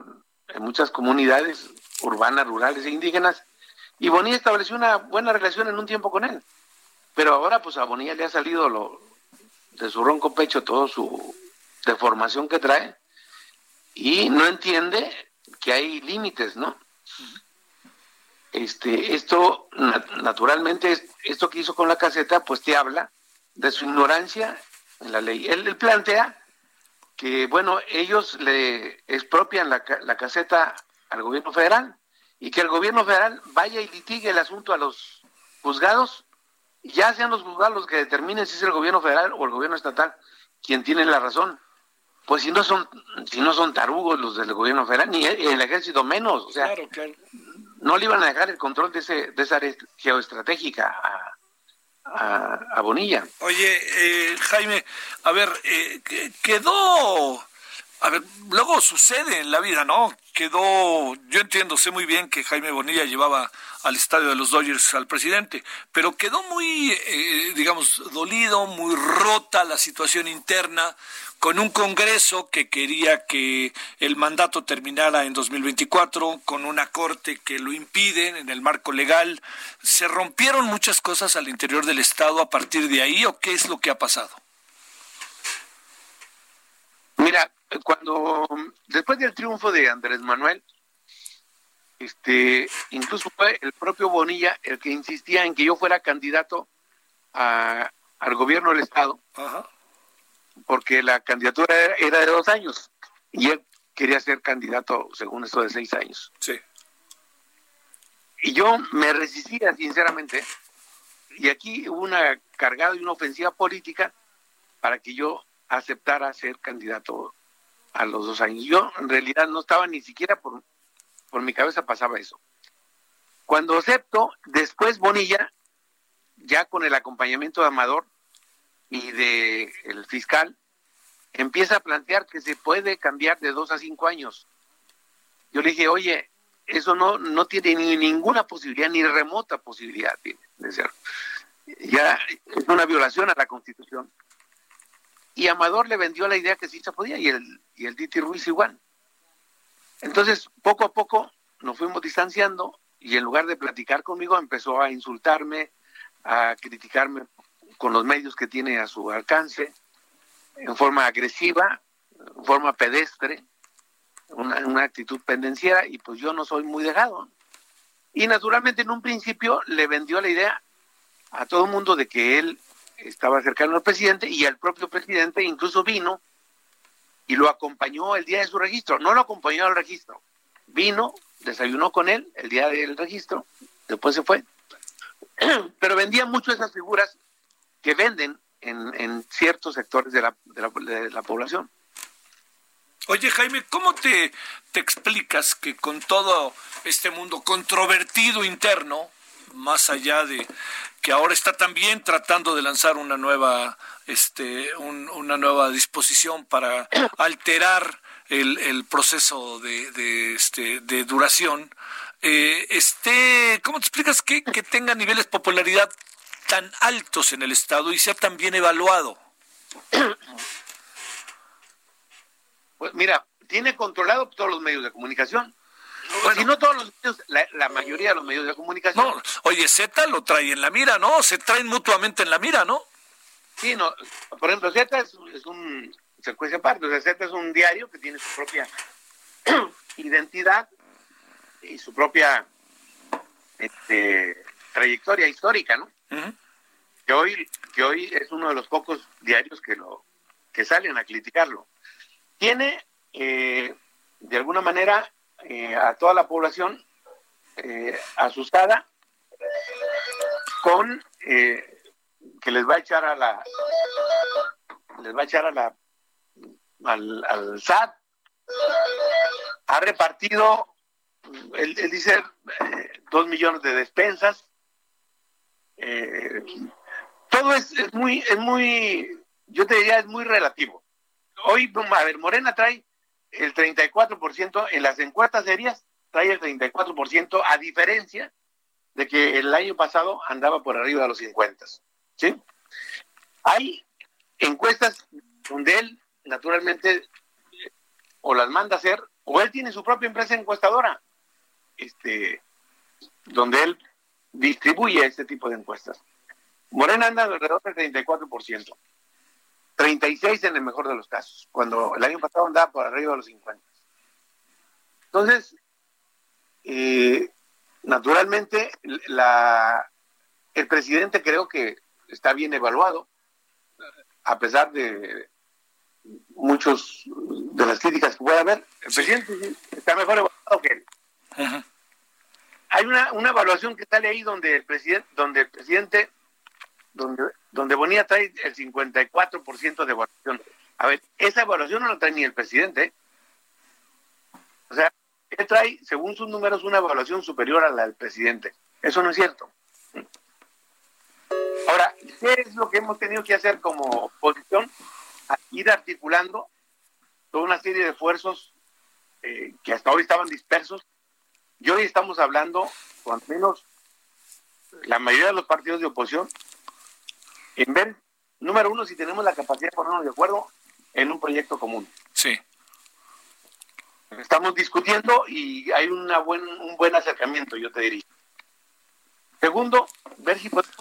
en muchas comunidades urbanas, rurales e indígenas, y Bonilla estableció una buena relación en un tiempo con él. Pero ahora pues a Bonilla le ha salido lo, de su ronco pecho todo su deformación que trae y no entiende que hay límites, ¿no? Este, esto naturalmente, esto que hizo con la caseta, pues te habla de su ignorancia en la ley. Él, plantea que, bueno, ellos le expropian la, la caseta al gobierno federal y que el gobierno federal vaya y litigue el asunto a los juzgados ya sean los juzgados los que determinen si es el gobierno federal o el gobierno estatal quien tiene la razón. pues si no son si no son tarugos los del gobierno federal ni el, ejército menos o sea no le iban a dejar el control de ese de esa área geoestratégica a, a, Bonilla oye eh, Jaime a ver eh, quedó a ver, luego sucede en la vida, ¿no? Quedó, yo entiendo, sé muy bien que Jaime Bonilla llevaba al estadio de los Dodgers al presidente, pero quedó muy, eh, digamos, dolido, muy rota la situación interna, con un Congreso que quería que el mandato terminara en 2024, con una Corte que lo impide en el marco legal. ¿Se rompieron muchas cosas al interior del Estado a partir de ahí o qué es lo que ha pasado? Mira, cuando después del triunfo de Andrés Manuel, este, incluso fue el propio Bonilla el que insistía en que yo fuera candidato a, al gobierno del estado, porque la candidatura era, de dos años y él quería ser candidato, según esto, de seis años. Sí. Y yo me resistía, sinceramente, y aquí hubo una cargada y una ofensiva política para que yo aceptara ser candidato a los dos años. Yo en realidad no estaba ni siquiera por, por mi cabeza pasaba eso. Cuando acepto, después Bonilla, ya con el acompañamiento de Amador y de el fiscal, empieza a plantear que se puede cambiar de dos a cinco años. Yo le dije, oye, eso no, no tiene ni ninguna posibilidad, ni remota posibilidad de ser. Ya es una violación a la Constitución. Y Amador le vendió la idea que sí se podía y el, y el Diti Ruiz igual. Entonces, poco a poco nos fuimos distanciando y en lugar de platicar conmigo empezó a insultarme, a criticarme con los medios que tiene a su alcance, en forma agresiva, en forma pedestre, una, una actitud pendenciera y pues yo no soy muy dejado. Y naturalmente en un principio le vendió la idea a todo el mundo de que él estaba cercano al presidente y el propio presidente incluso vino y lo acompañó el día de su registro. No lo acompañó al registro, vino, desayunó con él el día del registro, después se fue. *clears throat* Pero vendía mucho esas figuras que venden en, en ciertos sectores de la, de la, población. Oye Jaime, ¿cómo te, te explicas que con todo este mundo controvertido interno, más allá de que ahora está también tratando de lanzar una nueva, este, una nueva disposición para *clears throat* alterar el, proceso de, este, de duración. Eh, este, ¿Cómo te explicas que, que tenga niveles de popularidad tan altos en el Estado y sea tan bien evaluado? Pues mira, tiene controlado todos los medios de comunicación. Bueno, si no todos los medios, la, mayoría de los medios de comunicación. No, oye, Z lo trae en la mira, ¿no? Se traen mutuamente en la mira, ¿no? Sí, no. Por ejemplo, Z es, un secuencia aparte. O sea, Z es un diario que tiene su propia *clears throat* identidad y su propia este, trayectoria histórica, ¿no? Que hoy que hoy es uno de los pocos diarios que lo que salen a criticarlo. Tiene eh, de alguna manera eh, a toda la población eh, asustada con eh, que les va a echar a la les va a echar a la al, al SAT. Ha repartido él, dice dos millones de despensas. Todo es, es muy es muy yo te diría es muy relativo. Hoy a ver Morena trae el 34% en las encuestas serias, trae el 34%, a diferencia de que el año pasado andaba por arriba de los 50. ¿sí? Hay encuestas donde él, naturalmente, o las manda a hacer, o él tiene su propia empresa encuestadora, este, donde él distribuye este tipo de encuestas. Morena anda alrededor del 34%. 36 en el mejor de los casos, cuando el año pasado andaba por arriba de los 50. Entonces, eh, naturalmente, la, el presidente creo que está bien evaluado, a pesar de muchos de las críticas que pueda haber. El presidente está mejor evaluado que él. Hay una, una evaluación que sale ahí donde el presidente, donde el presidente donde, donde Bonilla trae el 54% de evaluación. A ver, esa evaluación no la trae ni el presidente. O sea, él trae, según sus números, una evaluación superior a la del presidente. Eso no es cierto. Ahora, ¿qué es lo que hemos tenido que hacer como oposición? Ir articulando toda una serie de esfuerzos eh, que hasta hoy estaban dispersos. Y hoy estamos hablando, o al menos la mayoría de los partidos de oposición, en ver, número uno, si tenemos la capacidad de ponernos de acuerdo en un proyecto común. Sí. Estamos discutiendo y hay una buen, un buen acercamiento, yo te diría. Segundo, ver si podemos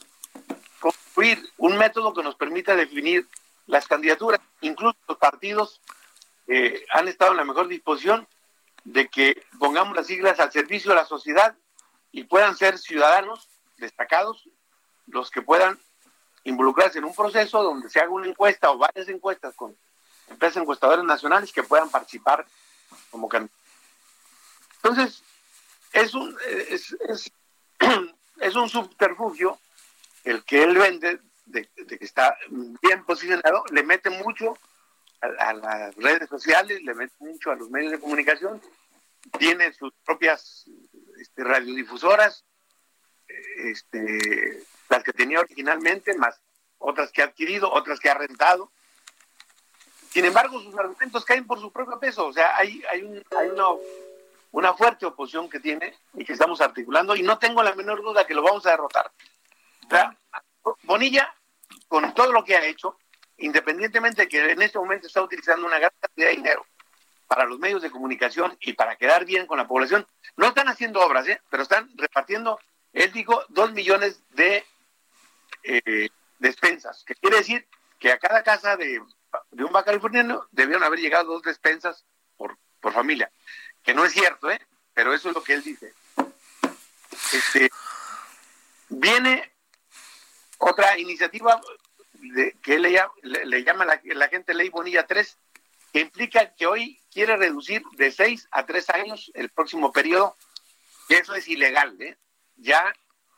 construir un método que nos permita definir las candidaturas. Incluso los partidos eh, han estado en la mejor disposición de que pongamos las siglas al servicio de la sociedad y puedan ser ciudadanos destacados los que puedan involucrarse en un proceso donde se haga una encuesta o varias encuestas con empresas encuestadoras nacionales que puedan participar como candidatos. Entonces, es un, es, *clears throat* es, un subterfugio el que él vende de, que está bien posicionado, le mete mucho a, las redes sociales, le mete mucho a los medios de comunicación, tiene sus propias este, radiodifusoras, este, las que tenía originalmente, más otras que ha adquirido, otras que ha rentado. Sin embargo, sus argumentos caen por su propio peso. O sea, hay, hay, una, una fuerte oposición que tiene y que estamos articulando y no tengo la menor duda que lo vamos a derrotar. Bonilla, con todo lo que ha hecho, independientemente de que en este momento está utilizando una gran cantidad de dinero para los medios de comunicación y para quedar bien con la población, no están haciendo obras, ¿eh? pero están repartiendo él dijo dos millones de eh, despensas, que quiere decir que a cada casa de, un vaca californiano debieron haber llegado dos despensas por, por familia, que no es cierto, ¿eh? pero eso es lo que él dice. Este, viene otra iniciativa de, que le, le, llama la, gente Ley Bonilla 3, que implica que hoy quiere reducir de seis a tres años el próximo periodo, eso es ilegal, ¿eh? ya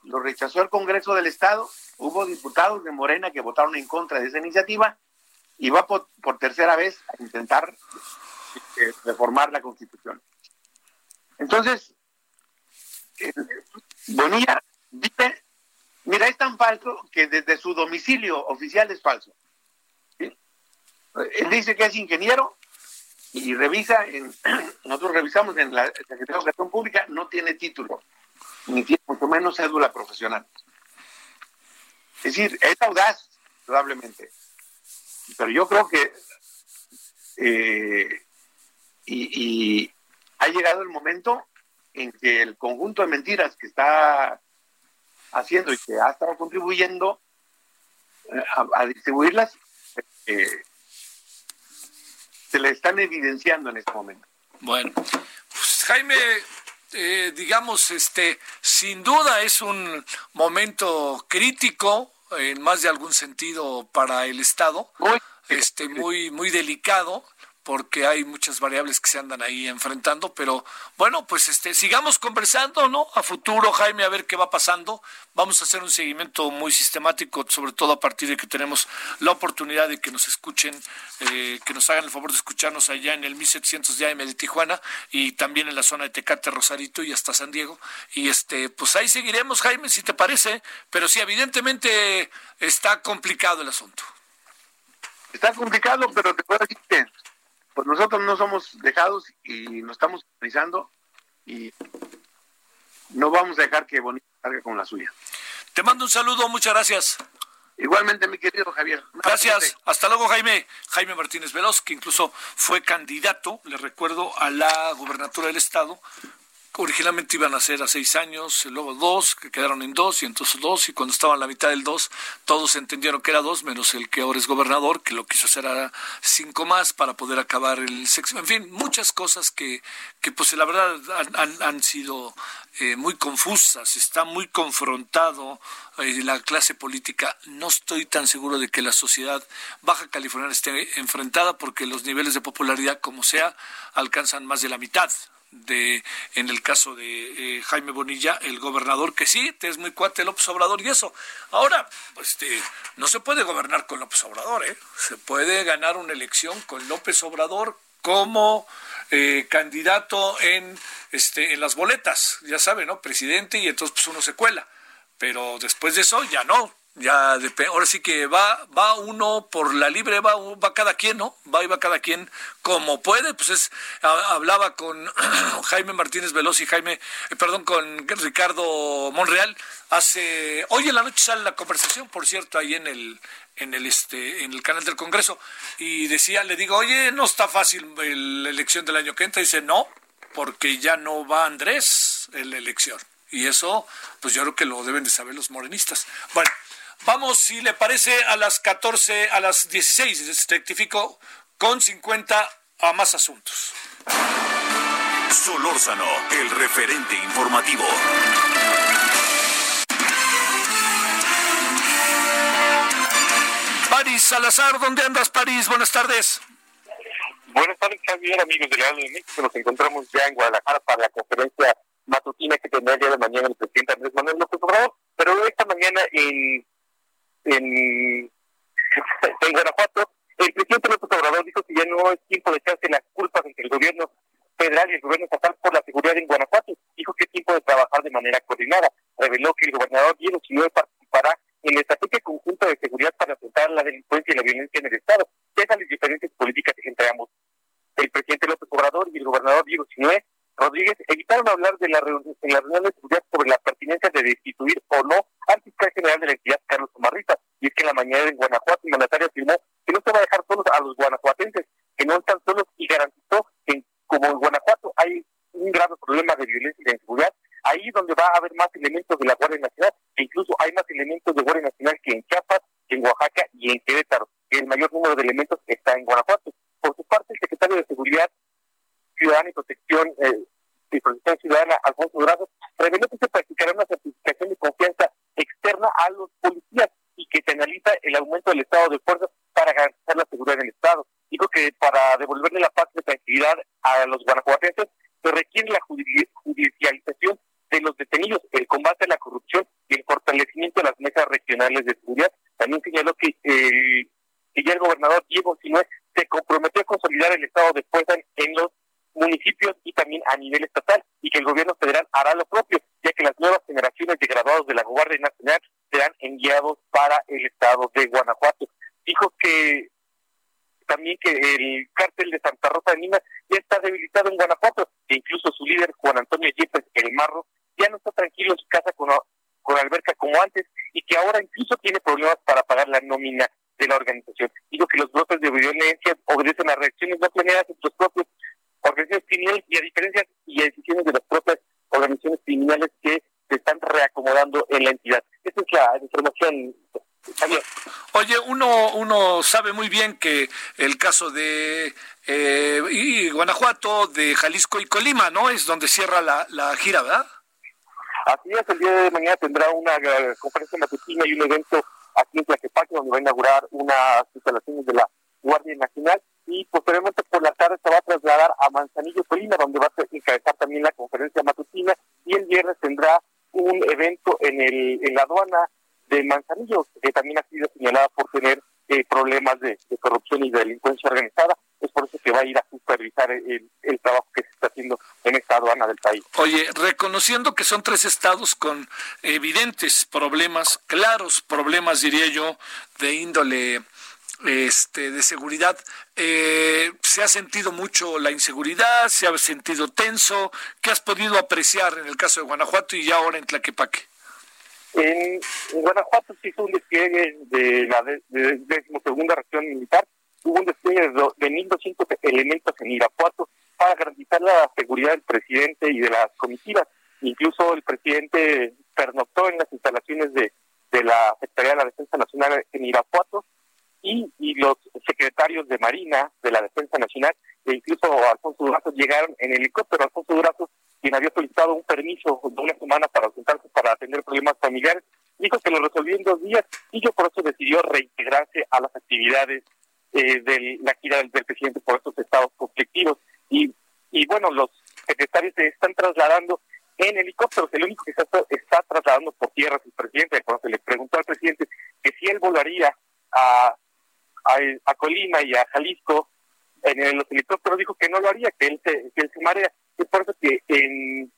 lo rechazó el Congreso del Estado, hubo diputados de Morena que votaron en contra de esa iniciativa y va por, tercera vez a intentar eh, reformar la Constitución. Entonces, Bonilla dice, mira, es tan falso que desde su domicilio oficial es falso. Él dice que es ingeniero y revisa, *clears throat* nosotros revisamos en la Secretaría de Educación Pública, no tiene título ni tiene mucho menos cédula profesional. Es decir, es audaz, probablemente. Pero yo creo que eh, y, ha llegado el momento en que el conjunto de mentiras que está haciendo y que ha estado contribuyendo eh, a, distribuirlas, eh, se le están evidenciando en este momento. Bueno, pues Jaime, eh, digamos, este, sin duda es un momento crítico en más de algún sentido para el Estado, este, muy, muy delicado porque hay muchas variables que se andan ahí enfrentando, pero bueno, pues este sigamos conversando, ¿no? A futuro, Jaime, a ver qué va pasando. Vamos a hacer un seguimiento muy sistemático, sobre todo a partir de que tenemos la oportunidad de que nos escuchen, eh, que nos hagan el favor de escucharnos allá en el 1700 de AM de Tijuana y también en la zona de Tecate, Rosarito y hasta San Diego. Y este, pues ahí seguiremos, Jaime, si te parece, pero sí, evidentemente está complicado el asunto. Está complicado, pero te puedo decir pues nosotros no somos dejados y nos estamos organizando y no vamos a dejar que Bonito salga con la suya. Te mando un saludo, muchas gracias. Igualmente, mi querido Javier. Gracias. Hasta luego, Jaime. Jaime Martínez Veloz, que incluso fue candidato, le recuerdo, a la gubernatura del Estado originalmente iban a ser a seis años, luego dos, que quedaron en dos, y entonces dos, y cuando estaban a la mitad del dos, todos entendieron que era dos, menos el que ahora es gobernador, que lo quiso hacer a cinco más para poder acabar el sexo. En fin, muchas cosas que, que pues la verdad han, sido eh, muy confusas, está muy confrontado eh, la clase política. No estoy tan seguro de que la sociedad baja californiana esté enfrentada porque los niveles de popularidad, como sea, alcanzan más de la mitad de, en el caso de eh, Jaime Bonilla, el gobernador, que sí, te es muy cuate López Obrador y eso. Ahora, pues, este, no se puede gobernar con López Obrador, ¿eh? Se puede ganar una elección con López Obrador como eh, candidato en, este, en las boletas, ya sabe, ¿no? Presidente y entonces pues uno se cuela. Pero después de eso ya no, ya ahora sí que va va uno por la libre va va cada quien no va y va cada quien como puede pues es hablaba con *clears throat* Jaime Martínez Veloz y Jaime eh, perdón con Ricardo Monreal hace hoy en la noche sale la conversación por cierto ahí en el en el este en el canal del Congreso y decía le digo oye no está fácil la elección del año que entra dice no porque ya no va Andrés en la elección y eso pues yo creo que lo deben de saber los morenistas. Bueno Vamos, si le parece, a las 14, a las 16, rectifico, con 50 a más asuntos. Solórzano, el referente informativo. París Salazar, ¿dónde andas, París? Buenas tardes. Buenas tardes, Javier, amigos de la de México. Nos encontramos ya en Guadalajara para la conferencia matutina que tendrá el día de mañana el presidente Andrés Manuel López Obrador, pero esta mañana en *laughs* en, Guanajuato, el presidente López Obrador dijo que ya no es tiempo de echarse las culpas entre el gobierno federal y el gobierno estatal por la seguridad en Guanajuato. Dijo que es tiempo de trabajar de manera coordinada. Reveló que el gobernador Diego Sinue participará en la estrategia conjunta de seguridad para enfrentar la delincuencia y la violencia en el Estado. Dejan las diferencias políticas entre ambos. El presidente López Obrador y el gobernador Diego Sinue Rodríguez evitaron hablar de la reunión, en la reunión de seguridad sobre la pertinencia de destituir o no al fiscal general de la entidad, Carlos Omarrita. Y es que en la mañana en Guanajuato el mandatario afirmó que no se va a dejar solos a los guanajuatenses, que no están solos y garantizó que como en Guanajuato hay un grave problema de violencia y de inseguridad, ahí donde va a haber más elementos de la Guardia Nacional, e incluso hay más elementos de Guardia Nacional que en Chiapas, en Oaxaca y en Querétaro. El mayor número de elementos está en Guanajuato. Por su parte, el secretario de Seguridad Ciudadana y Protección eh, Protección Ciudadana, Alfonso Durazo, reveló que se practicará una certificación de confianza externa a los policías y que se analiza el aumento del estado de fuerza para garantizar la seguridad del Estado. Dijo que para devolverle la paz y la tranquilidad a los guanajuatenses se requiere la judicialización de los detenidos, el combate a la corrupción y el fortalecimiento de las mesas regionales de seguridad. También señaló que, eh, que ya el gobernador Diego Sinue se comprometió a consolidar el estado de fuerza en los municipios y también a nivel estatal y que el gobierno federal hará lo propio, ya que las nuevas generaciones de graduados de la Guardia Nacional serán enviados para el estado de Guanajuato. Dijo que también que el cártel de Santa Rosa de Lima ya está debilitado en Guanajuato, e incluso su líder, Juan Antonio Yepes El Marro, ya no está tranquilo en su casa con, con alberca como antes y que ahora incluso tiene problemas para pagar la nómina de la organización. Dijo que los brotes de violencia obedecen a reacciones no planeadas entre los propios organizaciones criminales y a diferencias y a decisiones de las propias organizaciones criminales que se están reacomodando en la entidad. Esa es la información. Oye, uno, uno sabe muy bien que el caso de eh, y Guanajuato, de Jalisco y Colima, ¿no? Es donde cierra la, la gira, ¿verdad? Así es, el día de mañana tendrá una eh, conferencia matutina y un evento aquí en Tlaquepaque donde va a inaugurar unas instalaciones de la Guardia Nacional y posteriormente por la tarde se va a trasladar a Manzanillo, Colima, donde va a encabezar también la conferencia matutina y el viernes tendrá un evento en, el, en la aduana de Manzanillo, que también ha sido señalada por tener eh, problemas de, corrupción y de delincuencia organizada. Es por eso que va a ir a supervisar el, el, trabajo que se está haciendo en esta aduana del país. Oye, reconociendo que son tres estados con evidentes problemas, claros problemas, diría yo, de índole este, de seguridad. Eh, ¿Se ha sentido mucho la inseguridad? ¿Se ha sentido tenso? ¿Qué has podido apreciar en el caso de Guanajuato y ya ahora en Tlaquepaque? En, Guanajuato se hizo un despliegue de la decimosegunda región militar. Hubo un despliegue de, de 1.200 elementos en Irapuato para garantizar la seguridad del presidente y de las comitivas. Incluso el presidente pernoctó en las instalaciones de, de la Secretaría de la Defensa Nacional en Irapuato y, y los secretarios de Marina, de la Defensa Nacional, e incluso Alfonso Durazo llegaron en helicóptero. Alfonso Durazo, quien había solicitado un permiso de una semana para ausentarse para atender problemas familiares, dijo que lo resolvió en dos días y yo por eso decidió reintegrarse a las actividades eh, de la gira del, presidente por estos estados conflictivos. Y, y bueno, los secretarios se están trasladando en helicópteros. El único que está, está trasladando por tierra es el presidente. Cuando se le preguntó al presidente que si él volaría a, a, Colima y a Jalisco en los helicópteros, dijo que no lo haría, que él se, que él se marea. Es por eso que, en,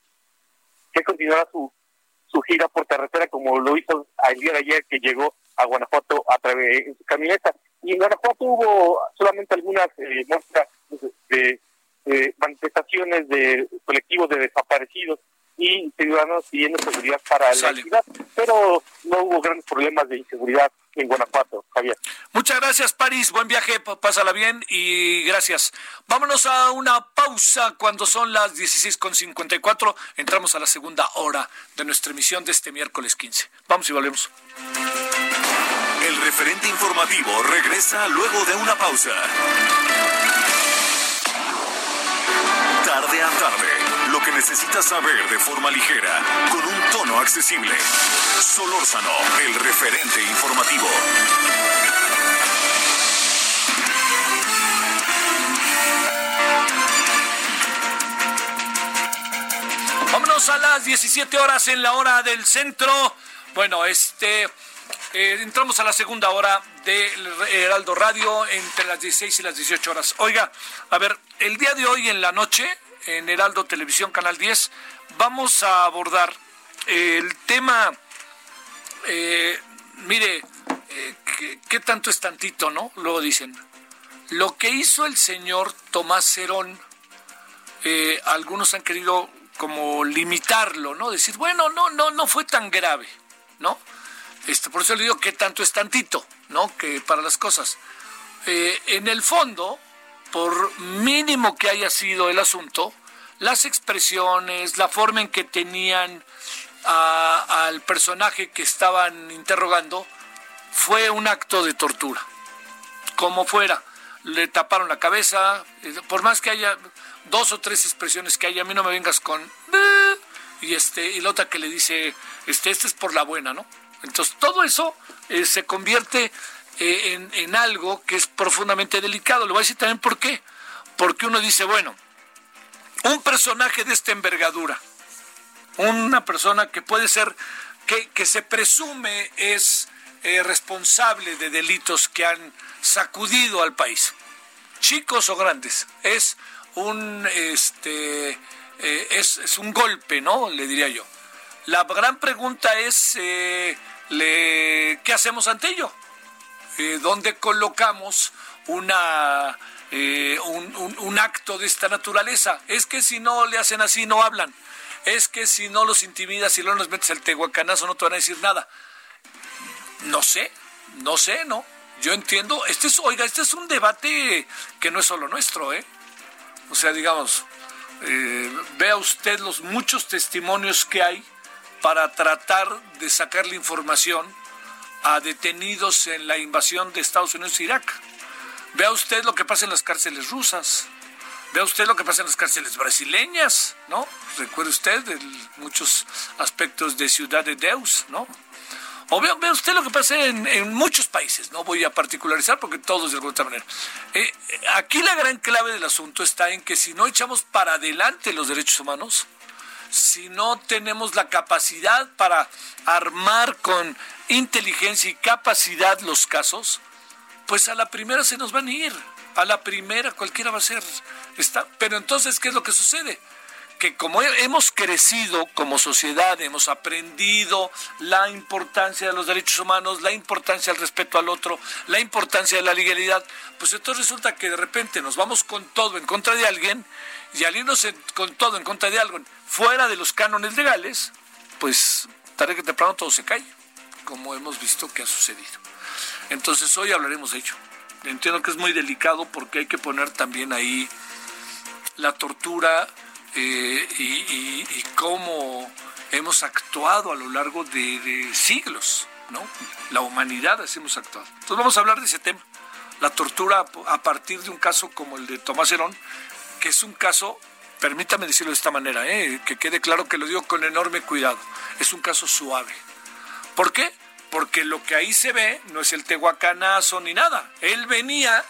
que continuará su, su gira por carretera como lo hizo el día de ayer que llegó a Guanajuato a través de su camioneta. Y en Guanajuato hubo solamente algunas eh, muestras de, manifestaciones de colectivos de desaparecidos y ciudadanos pidiendo seguridad para la ciudad, pero no hubo grandes problemas de inseguridad en Guanajuato, Javier. Muchas gracias, París. Buen viaje, pásala bien y gracias. Vámonos a una pausa cuando son las 16.54. Entramos a la segunda hora de nuestra emisión de este miércoles 15. Vamos y volvemos. El referente informativo regresa luego de una pausa. Tarde a tarde, lo que necesitas saber de forma ligera, con un tono accesible. Solórzano, el referente informativo. Vámonos a las 17 horas en la hora del centro. Bueno, este eh, entramos a la segunda hora de Heraldo Radio entre las 16 y las 18 horas. Oiga, a ver, el día de hoy en la noche, en Heraldo Televisión Canal 10, vamos a abordar el tema, eh, mire, eh, ¿qué, tanto es tantito, no? Luego dicen, lo que hizo el señor Tomás Cerón, algunos han querido como limitarlo, ¿no? Decir, bueno, no, no, no fue tan grave, ¿no? Este, por eso le digo que tanto es tantito, ¿no? Que para las cosas. Eh, en el fondo, por mínimo que haya sido el asunto, las expresiones, la forma en que tenían al personaje que estaban interrogando, fue un acto de tortura. Como fuera, le taparon la cabeza, eh, por más que haya dos o tres expresiones que haya, a mí no me vengas con y este y la otra que le dice, este, este es por la buena, ¿no? Entonces, todo eso eh, se convierte eh, en, algo que es profundamente delicado. Le voy a decir también por qué. Porque uno dice, bueno, un personaje de esta envergadura, una persona que puede ser, que, se presume es eh, responsable de delitos que han sacudido al país, chicos o grandes, es un, este, es, es, un golpe, ¿no? Le diría yo. La gran pregunta es, le, ¿qué hacemos ante ello? Eh, ¿Dónde colocamos una, eh, un, acto de esta naturaleza? Es que si no le hacen así, no hablan. Es que si no los intimidas, si no los metes el tehuacanazo, no te van a decir nada. No sé, no sé, ¿no? Yo entiendo, este es, oiga, este es un debate que no es solo nuestro, ¿eh? O sea, digamos, eh, vea usted los muchos testimonios que hay para tratar de sacarle información a detenidos en la invasión de Estados Unidos a Irak. Vea usted lo que pasa en las cárceles rusas. Vea usted lo que pasa en las cárceles brasileñas, ¿no? Recuerde usted de muchos aspectos de Ciudad de Deus, ¿no? O vea, usted lo que pasa en, muchos países, no voy a particularizar porque todos de alguna manera. Eh, aquí la gran clave del asunto está en que si no echamos para adelante los derechos humanos, si no tenemos la capacidad para armar con inteligencia y capacidad los casos, pues a la primera se nos van a ir. A la primera cualquiera va a ser. Está, pero entonces, ¿qué es lo que sucede? que como hemos crecido como sociedad, hemos aprendido la importancia de los derechos humanos, la importancia del respeto al otro, la importancia de la legalidad, pues entonces resulta que de repente nos vamos con todo en contra de alguien y al irnos con todo en contra de algo fuera de los cánones legales, pues tarde que temprano todo se cae, como hemos visto que ha sucedido. Entonces hoy hablaremos de ello. Entiendo que es muy delicado porque hay que poner también ahí la tortura eh, y, cómo hemos actuado a lo largo de, siglos, ¿no? La humanidad así hemos actuado. Entonces vamos a hablar de ese tema, la tortura a partir de un caso como el de Tomás Herón, que es un caso, permítame decirlo de esta manera, ¿eh? que quede claro que lo digo con enorme cuidado, es un caso suave. ¿Por qué? Porque lo que ahí se ve no es el tehuacanazo ni nada. Él venía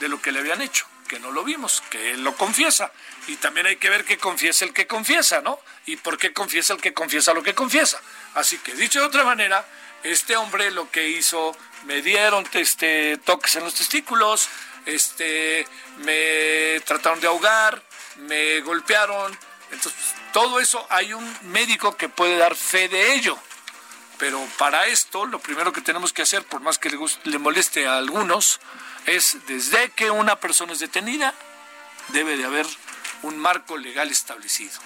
de lo que le habían hecho. que no lo vimos, que él lo confiesa. Y también hay que ver que confiesa el que confiesa, ¿no? Y por qué confiesa el que confiesa lo que confiesa. Así que, dicho de otra manera, este hombre lo que hizo, me dieron este, toques en los testículos, este, me trataron de ahogar, me golpearon. Entonces, todo eso hay un médico que puede dar fe de ello. Pero para esto, lo primero que tenemos que hacer, por más que le, le moleste a algunos, es desde que una persona es detenida, debe de haber un marco legal establecido.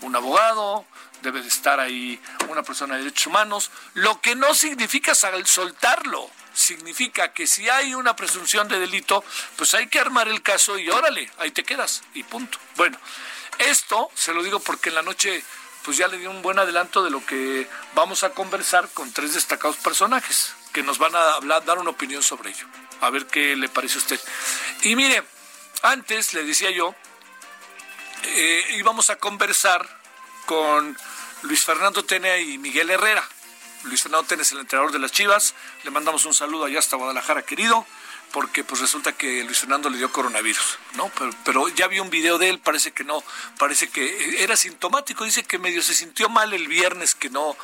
Un abogado, debe de estar ahí una persona de derechos humanos, lo que no significa soltarlo, significa que si hay una presunción de delito, pues hay que armar el caso y órale, ahí te quedas y punto. Bueno, esto se lo digo porque en la noche pues ya le di un buen adelanto de lo que vamos a conversar con tres destacados personajes que nos van a hablar, dar una opinión sobre ello. A ver qué le parece a usted. Y mire, antes le decía yo, eh, íbamos a conversar con Luis Fernando Tene y Miguel Herrera. Luis Fernando Tene es el entrenador de las Chivas. Le mandamos un saludo allá hasta Guadalajara, querido porque pues resulta que Luis Fernando le dio coronavirus, ¿no? Pero, ya vi un video de él, parece que no, parece que era sintomático, dice que medio se sintió mal el viernes, que no,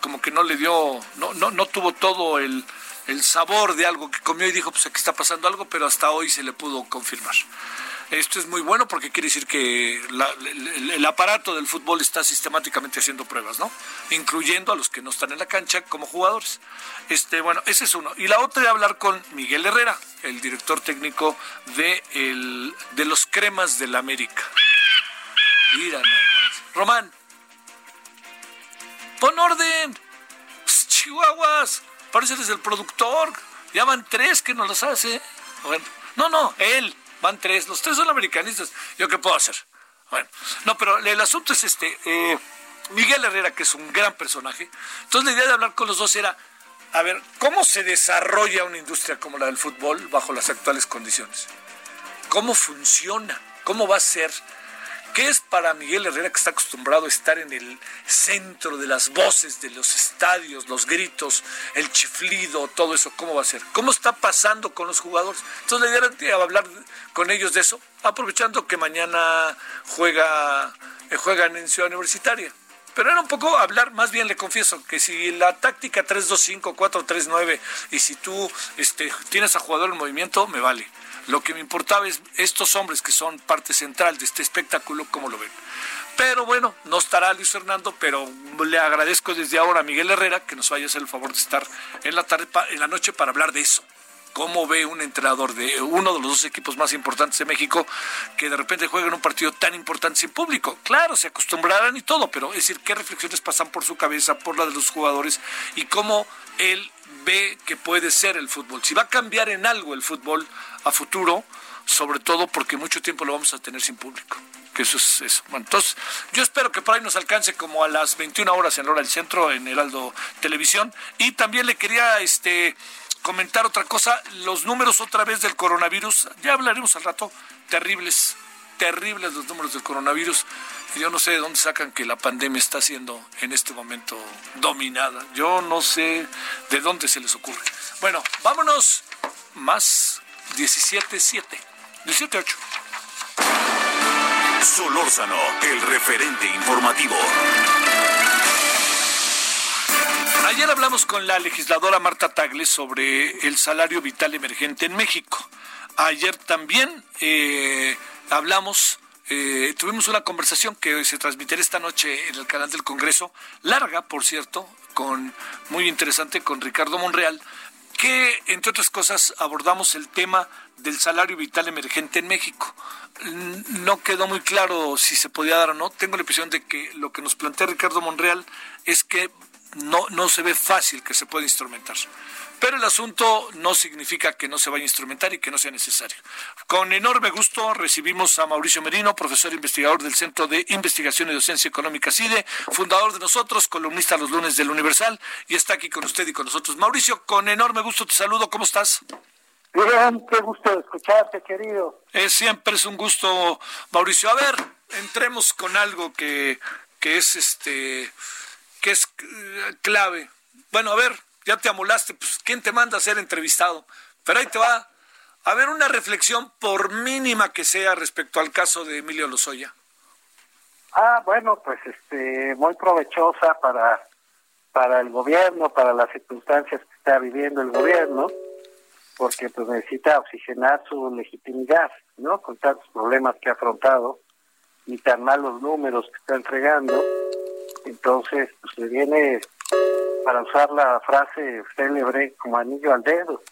como que no le dio, no, no, no tuvo todo el, el sabor de algo que comió y dijo, pues aquí está pasando algo, pero hasta hoy se le pudo confirmar. Esto es muy bueno porque quiere decir que el, aparato del fútbol está sistemáticamente haciendo pruebas, ¿no? Incluyendo a los que no están en la cancha como jugadores. Este, bueno, ese es uno. Y la otra es hablar con Miguel Herrera, el director técnico de, el, de los Cremas del América. Mira nomás. Román, pon orden. chihuahuas, parece eres el productor. Ya van tres que nos las hace. Bueno, no, no, él van tres, los tres son americanistas. ¿Yo qué puedo hacer? Bueno, no, pero el asunto es este. Eh, Miguel Herrera, que es un gran personaje. Entonces la idea de hablar con los dos era, a ver, ¿cómo se desarrolla una industria como la del fútbol bajo las actuales condiciones? ¿Cómo funciona? ¿Cómo va a ser? ¿Qué es para Miguel Herrera que está acostumbrado a estar en el centro de las voces de los estadios, los gritos, el chiflido, todo eso? ¿Cómo va a ser? ¿Cómo está pasando con los jugadores? Entonces la idea era hablar con ellos de eso, aprovechando que mañana juega, eh, juegan en Ciudad Universitaria. Pero era un poco hablar, más bien le confieso, que si la táctica 3-2-5, 4-3-9 y si tú este, tienes a jugador en movimiento, me vale. Lo que me importaba es estos hombres que son parte central de este espectáculo, cómo lo ven. Pero bueno, no estará Luis Fernando, pero le agradezco desde ahora a Miguel Herrera que nos vaya a hacer el favor de estar en la tarde, en la noche para hablar de eso. ¿Cómo ve un entrenador de uno de los dos equipos más importantes de México que de repente juega en un partido tan importante sin público? Claro, se acostumbrarán y todo, pero es decir, qué reflexiones pasan por su cabeza, por la de los jugadores y cómo él ve que puede ser el fútbol. Si va a cambiar en algo el fútbol a futuro, sobre todo porque mucho tiempo lo vamos a tener sin público. Que eso es eso. Bueno, entonces, yo espero que por ahí nos alcance como a las 21 horas en hora del centro, en Heraldo Televisión. Y también le quería este comentar otra cosa, los números otra vez del coronavirus, ya hablaremos al rato, terribles, terribles los números del coronavirus. Yo no sé de dónde sacan que la pandemia está siendo en este momento dominada. Yo no sé de dónde se les ocurre. Bueno, vámonos más 17-7. 17-8. Solórzano, el referente informativo. Ayer hablamos con la legisladora Marta Tagle sobre el salario vital emergente en México. Ayer también eh, hablamos eh, tuvimos una conversación que se transmitirá esta noche en el canal del Congreso, larga, por cierto, con muy interesante con Ricardo Monreal, que entre otras cosas abordamos el tema del salario vital emergente en México. No quedó muy claro si se podía dar o no. Tengo la impresión de que lo que nos plantea Ricardo Monreal es que no, no se ve fácil que se pueda instrumentar. Pero el asunto no significa que no se vaya a instrumentar y que no sea necesario. Con enorme gusto recibimos a Mauricio Merino, profesor investigador del Centro de Investigación y Docencia Económica CIDE, fundador de nosotros, columnista los lunes del Universal, y está aquí con usted y con nosotros. Mauricio, con enorme gusto te saludo, ¿cómo estás? Bien, qué gusto escucharte, querido. Es, siempre es un gusto, Mauricio. A ver, entremos con algo que, que es este que es eh, clave. Bueno, a ver, ya te amolaste, pues ¿quién te manda a ser entrevistado? Pero ahí te va. A ver, una reflexión, por mínima que sea, respecto al caso de Emilio Lozoya. Ah, bueno, pues este, muy provechosa para, para el gobierno, para las circunstancias que está viviendo el gobierno, porque pues necesita oxigenar su legitimidad, ¿no? Con tantos problemas que ha afrontado y tan malos números que está entregando. Entonces, pues le viene, para usar la frase célebre, como anillo al dedo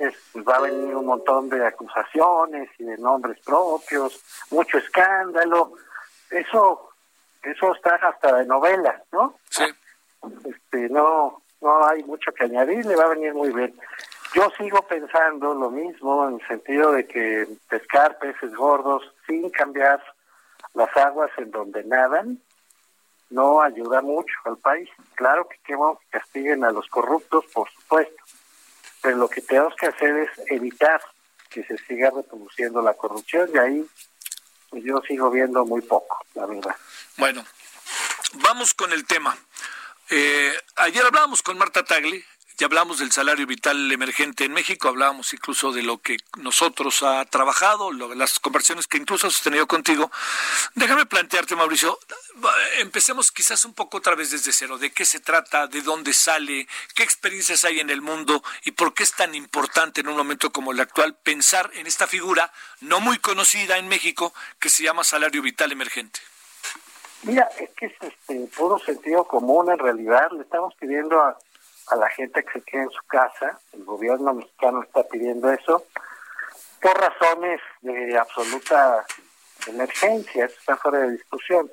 es, pues, va a venir un montón de acusaciones y de nombres propios, mucho escándalo. Eso eso está hasta de novela, ¿no? Sí. Este, no no hay mucho que añadir, le va a venir muy bien. Yo sigo pensando lo mismo en el sentido de que pescar peces gordos sin cambiar las aguas en donde nadan no ayuda mucho al país. Claro que que castiguen a los corruptos, por supuesto, pero lo que tenemos que hacer es evitar que se siga reproduciendo la corrupción y ahí pues, yo sigo viendo muy poco, la verdad. Bueno, vamos con el tema. Eh, ayer hablábamos con Marta Tagli, ya hablamos del salario vital emergente en México, hablábamos incluso de lo que nosotros ha trabajado, las conversaciones que incluso ha sostenido contigo. Déjame plantearte, Mauricio, empecemos quizás un poco otra vez desde cero. ¿De qué se trata? ¿De dónde sale? ¿Qué experiencias hay en el mundo? ¿Y por qué es tan importante en un momento como el actual pensar en esta figura no muy conocida en México que se llama salario vital emergente? Mira, es que es este puro sentido común en realidad. Le estamos pidiendo a a la gente que se quede en su casa. El gobierno mexicano está pidiendo eso por razones de absoluta emergencia, está fuera de discusión.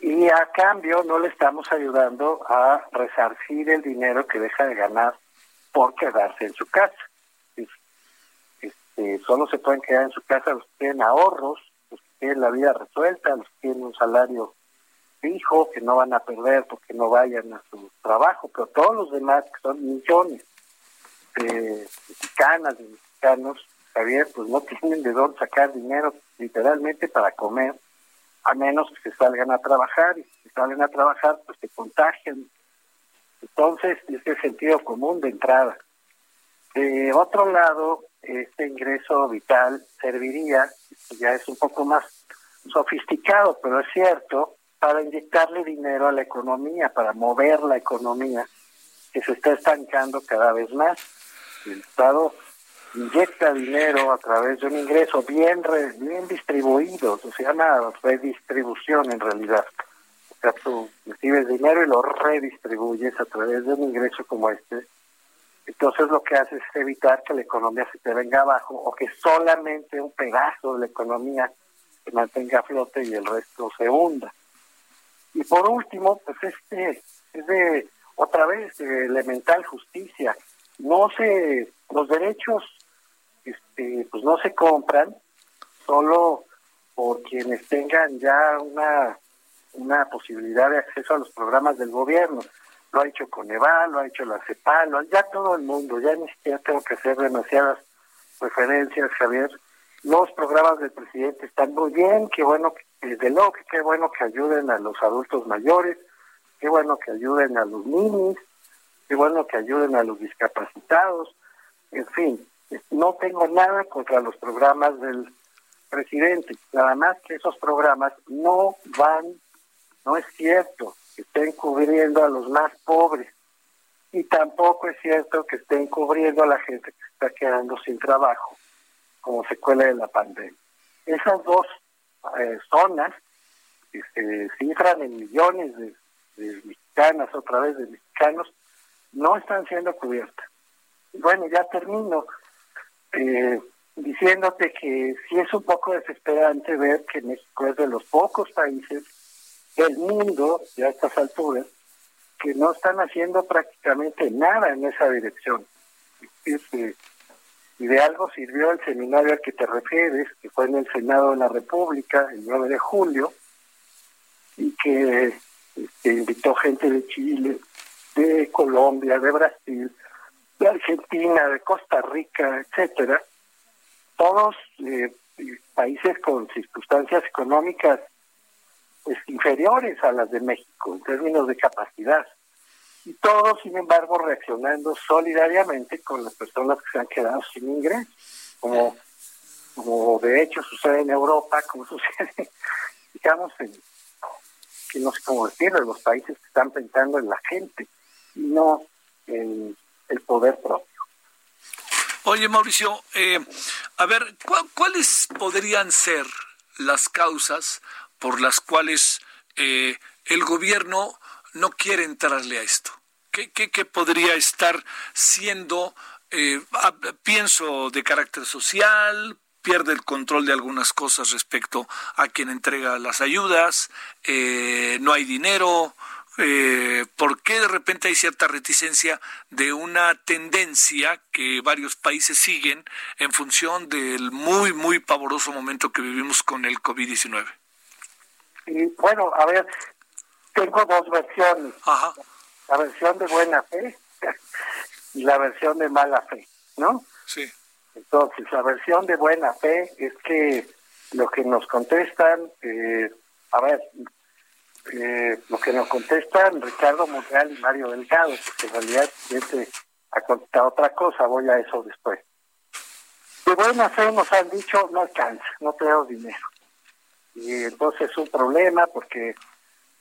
Y a cambio no le estamos ayudando a resarcir el dinero que deja de ganar por quedarse en su casa. Este, solo se pueden quedar en su casa los que tienen ahorros, los que tienen la vida resuelta, los que tienen un salario fijo, que no van a perder porque no vayan a su trabajo, pero todos los demás, que son millones de mexicanas, de mexicanos, Javier, pues no *laughs* tienen de dónde sacar dinero literalmente para comer, a menos que se salgan a trabajar, y si salen a trabajar, pues se contagian. Entonces, este sentido común de entrada. De otro lado, este ingreso vital serviría, ya es un poco más sofisticado, pero es cierto, para inyectarle dinero a la economía, para mover la economía que se está estancando cada vez más. El Estado inyecta dinero a través de un ingreso bien bien distribuido, se llama redistribución en realidad. O sea, tú recibes dinero y lo redistribuyes a través de un ingreso como este. Entonces lo que hace es evitar que la economía se te venga abajo o que solamente un pedazo de la economía se mantenga a flote y el resto se hunda. Y por último, pues este es de otra vez de elemental justicia. No se los derechos este pues no se compran solo por quienes tengan ya una una posibilidad de acceso a los programas del gobierno. Lo ha hecho Coneval, lo ha hecho la CEPAL, ya todo el mundo, ya ni siquiera tengo que hacer demasiadas referencias, Javier. Los programas del presidente están muy bien, qué bueno que desde luego que qué bueno que ayuden a los adultos mayores, qué bueno que ayuden a los niños, qué bueno que ayuden a los discapacitados, en fin, no tengo nada contra los programas del presidente, nada más que esos programas no van, no es cierto que estén cubriendo a los más pobres y tampoco es cierto que estén cubriendo a la gente que está quedando sin trabajo como secuela de la pandemia. Esas dos eh, zonas que se cifran en millones de, mexicanas, otra vez de mexicanos, no están siendo cubiertas. Bueno, ya termino eh, diciéndote que sí es un poco desesperante ver que México es de los pocos países del mundo, ya a estas alturas, que no están haciendo prácticamente nada en esa dirección. Este, y de algo sirvió el seminario al que te refieres, que fue en el Senado de la República el 9 de julio, y que este, invitó gente de Chile, de Colombia, de Brasil, de Argentina, de Costa Rica, etcétera, todos eh, países con circunstancias económicas pues, inferiores a las de México en términos de capacidad. Y todos, sin embargo, reaccionando solidariamente con las personas que se han quedado sin ingresos, como, como de hecho sucede en Europa, como *laughs* sucede, digamos, en, que no sé cómo decirlo, los países que están pensando en la gente y no en el poder propio. Oye, Mauricio, eh, a ver, ¿cuáles podrían ser las causas por las cuales eh, el gobierno no quiere entrarle a esto? ¿Qué, qué, podría estar siendo, eh, pienso, de carácter social? pierde el control de algunas cosas respecto a quien entrega las ayudas, eh, no hay dinero, eh, ¿por qué de repente hay cierta reticencia de una tendencia que varios países siguen en función del muy, muy pavoroso momento que vivimos con el COVID-19? bueno, a ver, tengo dos versiones. La versión de buena fe *laughs* y la versión de mala fe, ¿no? Sí. Entonces, la versión de buena fe es que lo que nos contestan, eh, a ver, eh, lo que nos contestan Ricardo Monreal y Mario Delgado, porque en realidad este ha contestado otra cosa, voy a eso después. De buena fe nos han dicho, no alcanza, no tenemos dinero. Y entonces es un problema porque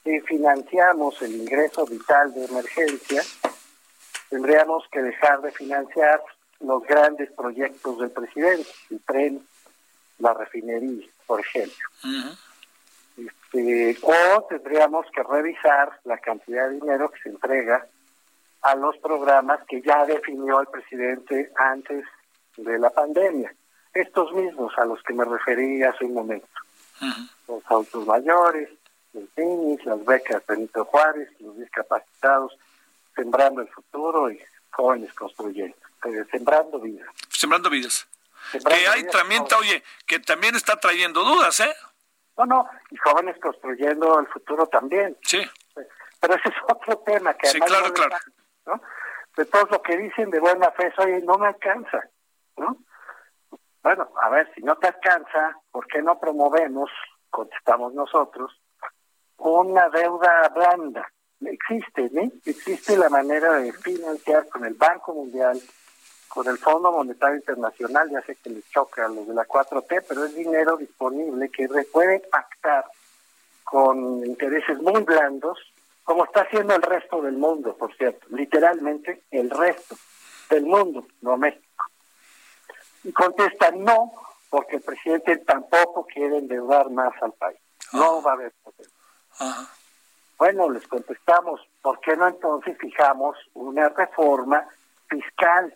si financiamos el ingreso vital de emergencia, tendríamos que dejar de financiar los grandes proyectos del presidente, el tren, la refinería, por ejemplo. este, o tendríamos que revisar la cantidad de dinero que se entrega a los programas que ya definió el presidente antes de la pandemia. Estos mismos a los que me referí hace un momento. Los autos mayores, los niños, las becas Benito Juárez, los discapacitados, sembrando el futuro y jóvenes construyendo, eh, sembrando vidas. Sembrando vidas. que hay también, oye, que también está trayendo dudas, ¿eh? No, no, y jóvenes construyendo el futuro también. Sí. Pero ese es otro tema que sí, claro, claro. ¿no? De todo lo que dicen de buena fe, oye, no me alcanza, ¿no? Bueno, a ver, si no te alcanza, ¿por qué no promovemos, contestamos nosotros, una deuda blanda? Existe, ¿no? Existe la manera de financiar con el Banco Mundial, con el Fondo Monetario Internacional, ya sé que les choca a los de la 4T, pero es dinero disponible que puede pactar con intereses muy blandos, como está haciendo el resto del mundo, por cierto, literalmente el resto del mundo, no México. Y contesta no, porque el presidente tampoco quiere endeudar más al país. No va a haber poder. Bueno, les contestamos, ¿por qué no entonces fijamos una reforma fiscal?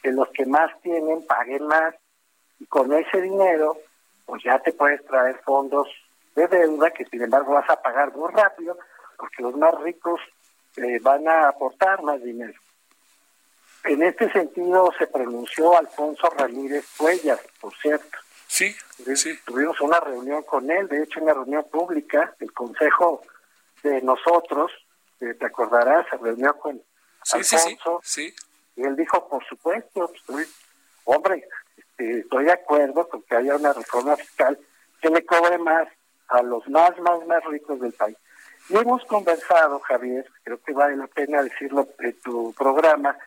Que los que más tienen paguen más y con ese dinero, pues ya te puedes traer fondos de deuda que sin embargo vas a pagar muy rápido porque los más ricos eh, van a aportar más dinero. En este sentido se pronunció Alfonso Ramírez Cuellas, por cierto. Sí, sí. Tuvimos una reunión con él, de hecho una reunión pública, el Consejo de nosotros, eh, te acordarás, se reunió con Alfonso, sí, y él dijo, por supuesto, hombre, este, estoy de acuerdo con que haya una reforma fiscal que le cobre más a los más, más, más ricos del país. Y hemos conversado, Javier, creo que vale la pena decirlo en tu programa,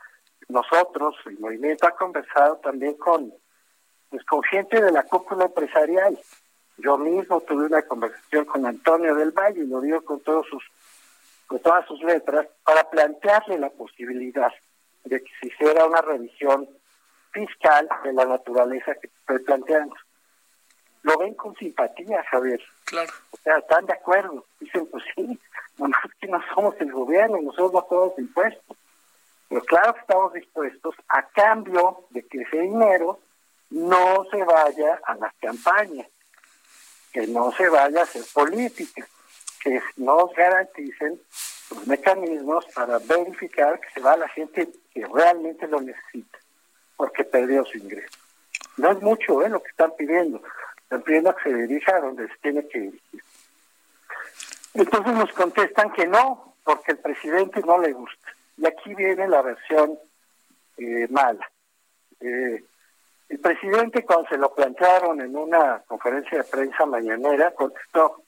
nosotros, el movimiento ha conversado también con, pues, con gente de la cúpula empresarial. Yo mismo tuve una conversación con Antonio del Valle, y lo digo con todos sus, con todas sus letras, para plantearle la posibilidad de que se hiciera una revisión fiscal de la naturaleza que estoy planteando. Lo ven con simpatía, Javier. Claro. O sea, están de acuerdo. Dicen, pues sí, nomás que no somos el gobierno, nosotros no somos impuestos. Pero claro que estamos dispuestos a cambio de que ese dinero no se vaya a las campañas, que no se vaya a hacer política, que nos garanticen los mecanismos para verificar que se va a la gente que realmente lo necesita, porque perdió su ingreso. No es mucho ¿eh? lo que están pidiendo, están pidiendo que se dirija a donde se tiene que dirigir. Entonces nos contestan que no, porque el presidente no le gusta. Y aquí viene la versión eh, mala. Eh, el presidente, cuando se lo plantearon en una conferencia de prensa mañanera, contestó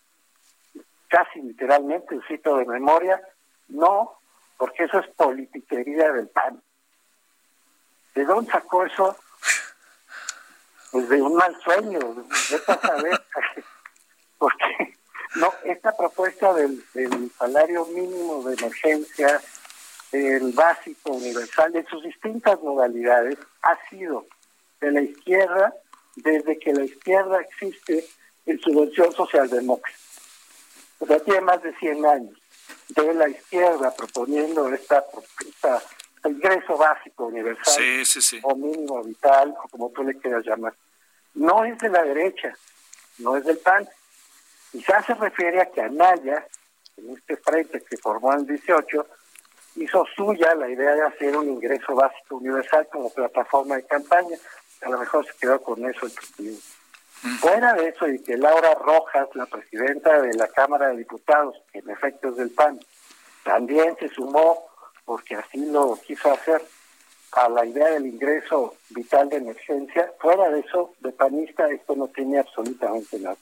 casi literalmente, un cito de memoria, no, porque eso es politiquería del PAN. ¿De dónde sacó eso? Pues de un mal sueño, de saber. *laughs* porque no, esta propuesta del, del salario mínimo de emergencia, el básico universal, en sus distintas modalidades, ha sido de la izquierda desde que la izquierda existe en su versión socialdemócrata. O sea, tiene más de 100 años de la izquierda proponiendo esta, esta ingreso básico universal o mínimo vital, o como tú le quieras llamar. No es de la derecha, no es del PAN. Quizás se refiere a que Anaya, en este frente que formó en el 18, hizo suya la idea de hacer un ingreso básico universal como plataforma de campaña. A lo mejor se quedó con eso el presidente. Fuera de eso, y que Laura Rojas, la presidenta de la Cámara de Diputados, que en efecto es del PAN, también se sumó, porque así lo quiso hacer, a la idea del ingreso vital de emergencia. Fuera de eso, de panista, esto no tiene absolutamente nada.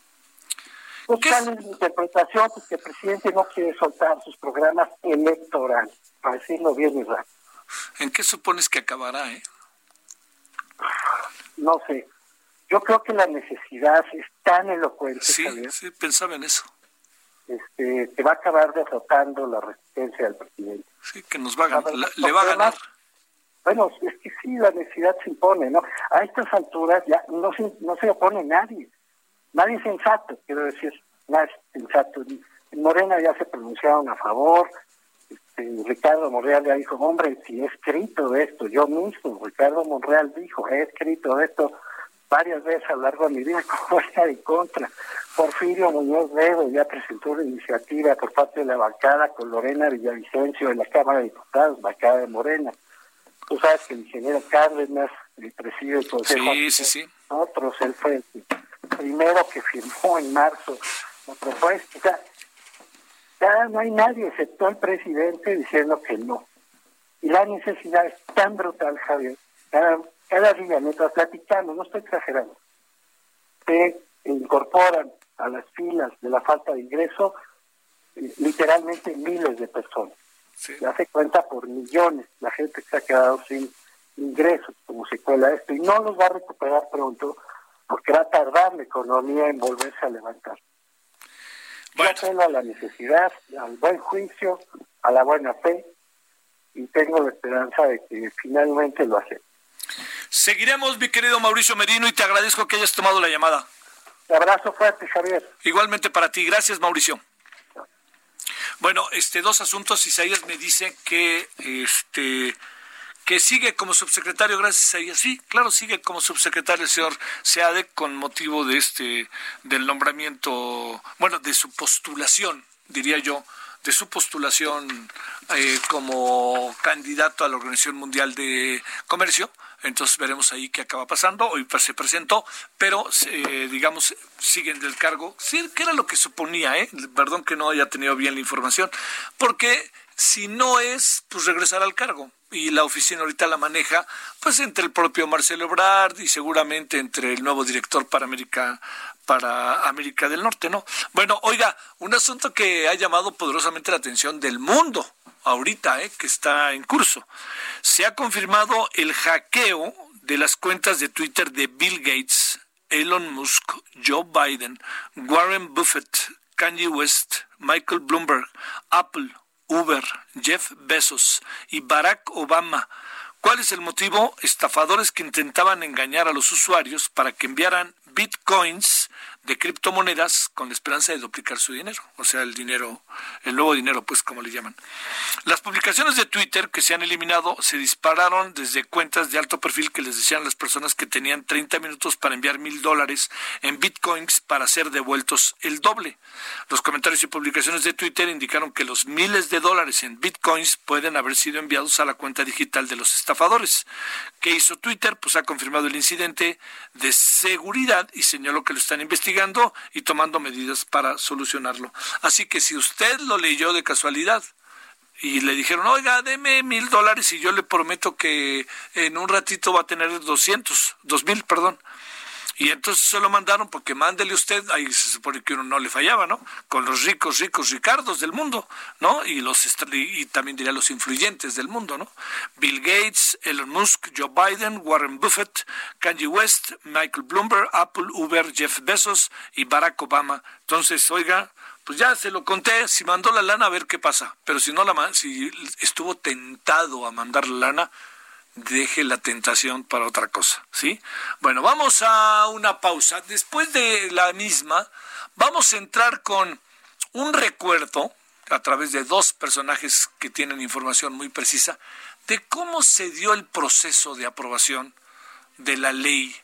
Pues, ¿Cuál es mi interpretación? Pues que el presidente no quiere soltar sus programas electorales, para decirlo bien y rápido. ¿En qué supones que acabará, eh? No sé. Yo creo que la necesidad es tan elocuente. Sí, sí, pensaba en eso. Este, que va a acabar derrotando la resistencia del presidente. Sí, que nos va a ganar, le va a ganar. Bueno, es que sí, la necesidad se impone, ¿no? A estas alturas ya no se, no se opone nadie. Nadie sensato, quiero decir, nadie sensato. En Morena ya se pronunciaron a favor, este, Ricardo Monreal ya dijo, hombre, si he escrito esto, yo mismo, Ricardo Monreal dijo, he escrito esto varias veces a lo largo de mi vida, *laughs* como estar en contra. Porfirio Muñoz Ledo ya presentó una iniciativa por parte de la bancada con Lorena Villavicencio en la Cámara de Diputados, bancada de Morena. Tú sabes que el ingeniero Cárdenas el preside el Consejo. Sí, sí, sí. Otros, él fue el primero que firmó en marzo la propuesta. Ya no hay nadie, excepto el presidente, diciendo que no. Y la necesidad es tan brutal, Javier. Cada, cada día, mientras platicamos, no estoy exagerando, se incorporan a las filas de la falta de ingreso eh, literalmente miles de personas. Se hace cuenta por millones la gente que se ha quedado sin ingresos como secuela de esto y no los va a recuperar pronto porque va a tardar la economía en volverse a levantar. Bueno. Yo apelo a la necesidad, al buen juicio, a la buena fe y tengo la esperanza de que finalmente lo hace. Seguiremos, mi querido Mauricio Merino, y te agradezco que hayas tomado la llamada. Un abrazo fuerte, Javier. Igualmente para ti. Gracias, Mauricio. Bueno, este dos asuntos. Isaías me dice que este que sigue como subsecretario, gracias a ella. Sí, claro, sigue como subsecretario el señor Seade con motivo de este, del nombramiento, bueno, de su postulación, diría yo, de su postulación eh, como candidato a la Organización Mundial de Comercio. Entonces veremos ahí qué acaba pasando. Hoy se presentó, pero eh, digamos, siguen del cargo. Sí, que era lo que suponía, ¿eh? Perdón que no haya tenido bien la información. Porque si no es, pues regresar al cargo y la oficina ahorita la maneja pues entre el propio Marcelo Ebrard y seguramente entre el nuevo director para América para América del Norte, ¿no? Bueno, oiga, un asunto que ha llamado poderosamente la atención del mundo ahorita, ¿eh? que está en curso. Se ha confirmado el hackeo de las cuentas de Twitter de Bill Gates, Elon Musk, Joe Biden, Warren Buffett, Kanye West, Michael Bloomberg, Apple, Uber, Jeff Bezos y Barack Obama. ¿Cuál es el motivo? Estafadores que intentaban engañar a los usuarios para que enviaran bitcoins de criptomonedas con la esperanza de duplicar su dinero, o sea, el dinero, el nuevo dinero, pues como le llaman. Las publicaciones de Twitter que se han eliminado se dispararon desde cuentas de alto perfil que les decían las personas que tenían 30 minutos para enviar mil dólares en bitcoins para ser devueltos el doble. Los comentarios y publicaciones de Twitter indicaron que los miles de dólares en bitcoins pueden haber sido enviados a la cuenta digital de los estafadores. ¿Qué hizo Twitter? Pues ha confirmado el incidente de seguridad y señaló que lo están investigando y tomando medidas para solucionarlo. Así que si usted lo leyó de casualidad y le dijeron, oiga, deme mil dólares y yo le prometo que en un ratito va a tener doscientos, dos mil, perdón, Y entonces se lo mandaron porque mándele usted, ahí se supone que uno no le fallaba, ¿no? Con los ricos, ricos Ricardos del mundo, ¿no? Y los y también diría los influyentes del mundo, ¿no? Bill Gates, Elon Musk, Joe Biden, Warren Buffett, Kanye West, Michael Bloomberg, Apple, Uber, Jeff Bezos y Barack Obama. Entonces, oiga, pues ya se lo conté, si mandó la lana a ver qué pasa, pero si no la si estuvo tentado a mandar la lana, deje la tentación para otra cosa, ¿sí? Bueno, vamos a una pausa. Después de la misma, vamos a entrar con un recuerdo a través de dos personajes que tienen información muy precisa de cómo se dio el proceso de aprobación de la ley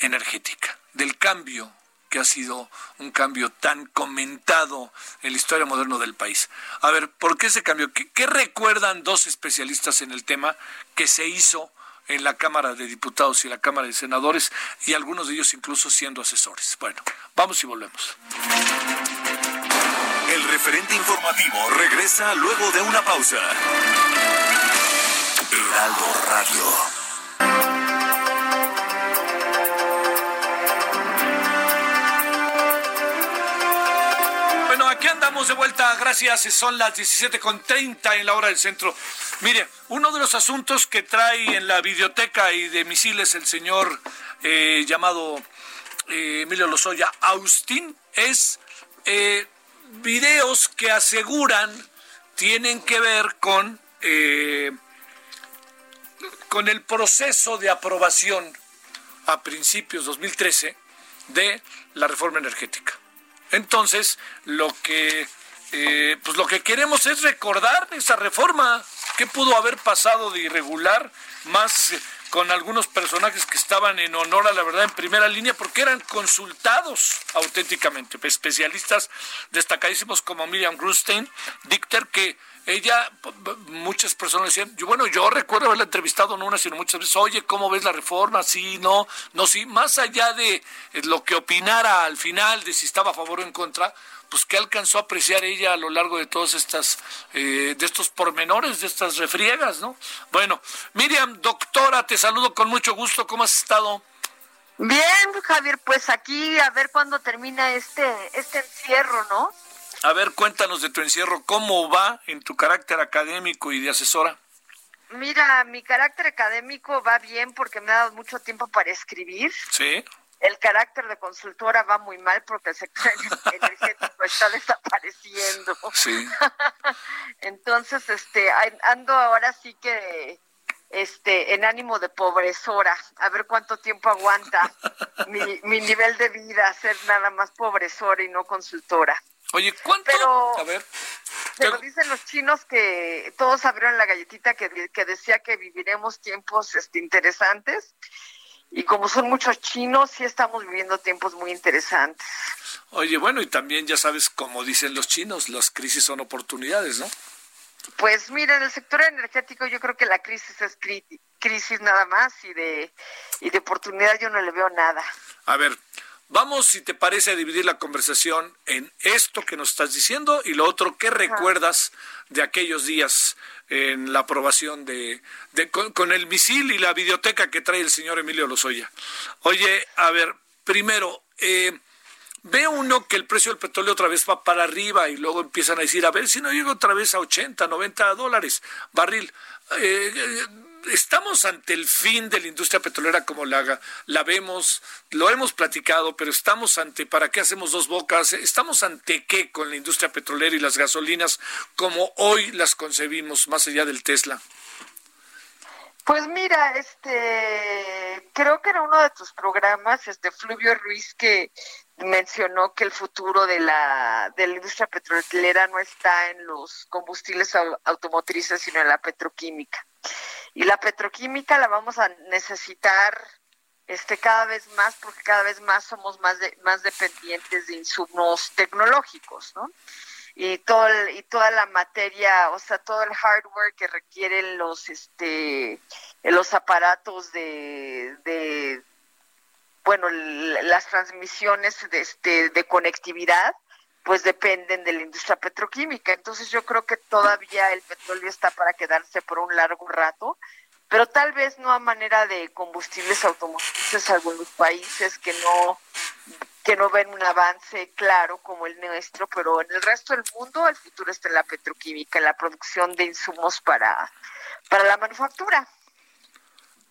energética, del cambio ha sido un cambio tan comentado en la historia moderna del país. A ver, ¿por qué ese cambio? ¿Qué, recuerdan dos especialistas en el tema que se hizo en la Cámara de Diputados y la Cámara de Senadores y algunos de ellos incluso siendo asesores? Bueno, vamos y volvemos. El referente informativo regresa luego de una pausa. Heraldo Radio. De vuelta, gracias. Son las 17.30 en la hora del centro. Mire, uno de los asuntos que trae en la biblioteca y de misiles el señor eh, llamado eh, Emilio Lozoya Austin es eh, videos que aseguran tienen que ver con, con el proceso de aprobación a principios 2013 de la reforma energética. Entonces, lo que eh, pues lo que queremos es recordar esa reforma. ¿Qué pudo haber pasado de irregular? Más eh, con algunos personajes que estaban en honor a la verdad en primera línea porque eran consultados auténticamente. Especialistas destacadísimos como Miriam Grunstein, Dicter, que ella, muchas personas decían, yo, bueno, yo recuerdo haberla entrevistado no una, sino muchas veces, oye, ¿cómo ves la reforma? Sí, no, no, sí, más allá de lo que opinara al final, de si estaba a favor o en contra, pues qué alcanzó a apreciar ella a lo largo de todos estas, eh, de estos pormenores, de estas refriegas, ¿no? Bueno, Miriam, doctora, te saludo con mucho gusto, ¿cómo has estado? Bien, Javier, pues aquí a ver cuándo termina este, este encierro, ¿no? A ver, cuéntanos de tu encierro, ¿cómo va en tu carácter académico y de asesora? Mira, mi carácter académico va bien porque me ha dado mucho tiempo para escribir. Sí. El carácter de consultora va muy mal porque el sector *laughs* energético está desapareciendo. Sí. *laughs* Entonces, este, ando ahora sí que este en ánimo de pobrezora, a ver cuánto tiempo aguanta *laughs* mi, mi nivel de vida, ser nada más pobrezora y no consultora. Oye, ¿cuánto? Pero, a ver. Pero dicen los chinos que todos abrieron la galletita que, que decía que viviremos tiempos este, interesantes. Y como son muchos chinos, sí estamos viviendo tiempos muy interesantes. Oye, bueno, y también ya sabes, como dicen los chinos, las crisis son oportunidades, ¿no? Pues mira, en el sector energético yo creo que la crisis es crisis nada más y de, y de oportunidad yo no le veo nada. A ver, Vamos, si te parece, a dividir la conversación en esto que nos estás diciendo y lo otro, ¿qué recuerdas de aquellos días en la aprobación de, con, el misil y la videoteca que trae el señor Emilio Lozoya? Oye, a ver, primero, eh, ve uno que el precio del petróleo otra vez va para arriba y luego empiezan a decir, a ver si no llega otra vez a 80, 90 dólares barril. Eh, eh, estamos ante el fin de la industria petrolera como la, la vemos, lo hemos platicado, pero estamos ante, ¿para qué hacemos dos bocas? ¿Estamos ante qué con la industria petrolera y las gasolinas como hoy las concebimos, más allá del Tesla? Pues mira, este, creo que era uno de tus programas, este Fluvio Ruiz, que mencionó que el futuro de la, de la industria petrolera no está en los combustibles automotrices, sino en la petroquímica y la petroquímica la vamos a necesitar este cada vez más porque cada vez más somos más de, más dependientes de insumos tecnológicos, ¿no? Y todo y toda la materia, o sea, todo el hardware que requieren los este los aparatos de, de bueno, las transmisiones de este de conectividad pues dependen de la industria petroquímica. Entonces yo creo que todavía el petróleo está para quedarse por un largo rato, pero tal vez no a manera de combustibles automotrices algunos países que no que no ven un avance claro como el nuestro, pero en el resto del mundo el futuro está en la petroquímica, en la producción de insumos para, para la manufactura.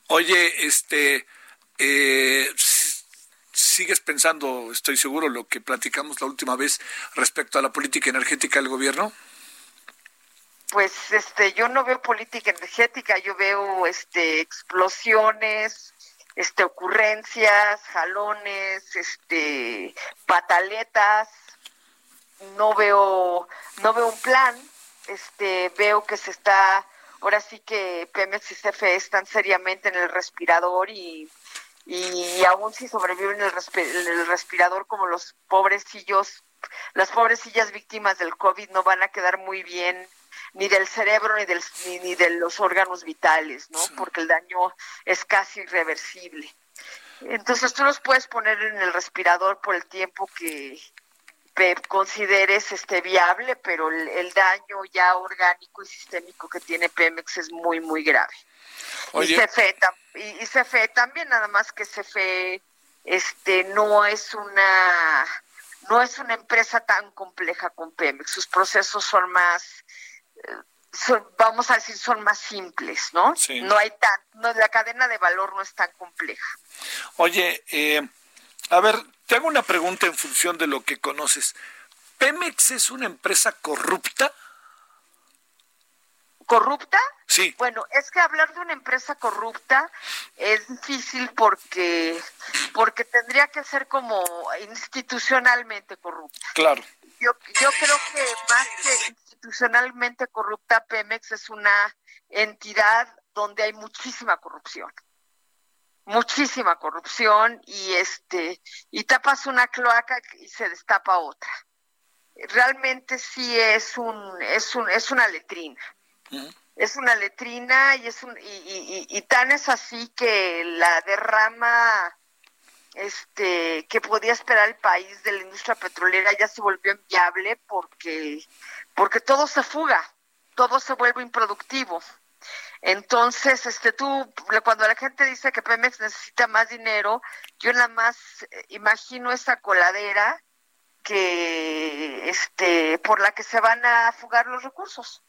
Oye, este, eh, sigues pensando, estoy seguro, lo que platicamos la última vez respecto a la política energética del gobierno? Pues este, yo no veo política energética, yo veo este explosiones, este ocurrencias, jalones, este pataletas. No veo no veo un plan, este veo que se está ahora sí que Pemex y CFE están seriamente en el respirador y y aún si sobreviven en el, respirador como los pobrecillos, las pobrecillas víctimas del COVID no van a quedar muy bien ni del cerebro ni, del, ni, de los órganos vitales, ¿no? Porque el daño es casi irreversible. Entonces tú los puedes poner en el respirador por el tiempo que, consideres este viable, pero el, daño ya orgánico y sistémico que tiene Pemex es muy, muy grave. Y CFE, y, CFE también, nada más que CFE este, no es una no es una empresa tan compleja con Pemex, sus procesos son más vamos a decir, son más simples, ¿no? No hay tan, no, la cadena de valor no es tan compleja. Oye, eh, a ver, te hago una pregunta en función de lo que conoces. ¿Pemex es una empresa corrupta? ¿Corrupta? Sí. Bueno, es que hablar de una empresa corrupta es difícil porque, porque tendría que ser como institucionalmente corrupta. Claro. Yo, yo creo que más que institucionalmente corrupta, Pemex es una entidad donde hay muchísima corrupción muchísima corrupción y este y tapas una cloaca y se destapa otra realmente sí es un es un es una letrina es una letrina y es un y, y, tan es así que la derrama este que podía esperar el país de la industria petrolera ya se volvió inviable porque porque todo se fuga, todo se vuelve improductivo. Entonces, este, tú, cuando la gente dice que Pemex necesita más dinero, yo nada más eh, imagino esa coladera que, este, por la que se van a fugar los recursos.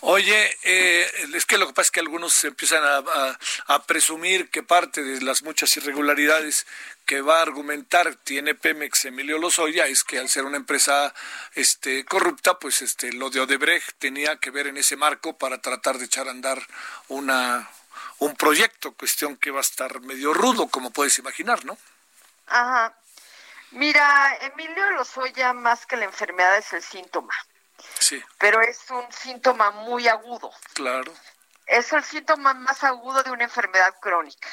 Oye, eh, es que lo que pasa es que algunos empiezan a, presumir que parte de las muchas irregularidades que va a argumentar tiene Pemex Emilio Lozoya es que al ser una empresa este, corrupta, pues este, lo de Odebrecht tenía que ver en ese marco para tratar de echar a andar una, un proyecto, cuestión que va a estar medio rudo, como puedes imaginar, ¿no? Ajá. Mira, Emilio Lozoya, más que la enfermedad, es el síntoma. Sí. Pero es un síntoma muy agudo. Claro. Es el síntoma más agudo de una enfermedad crónica.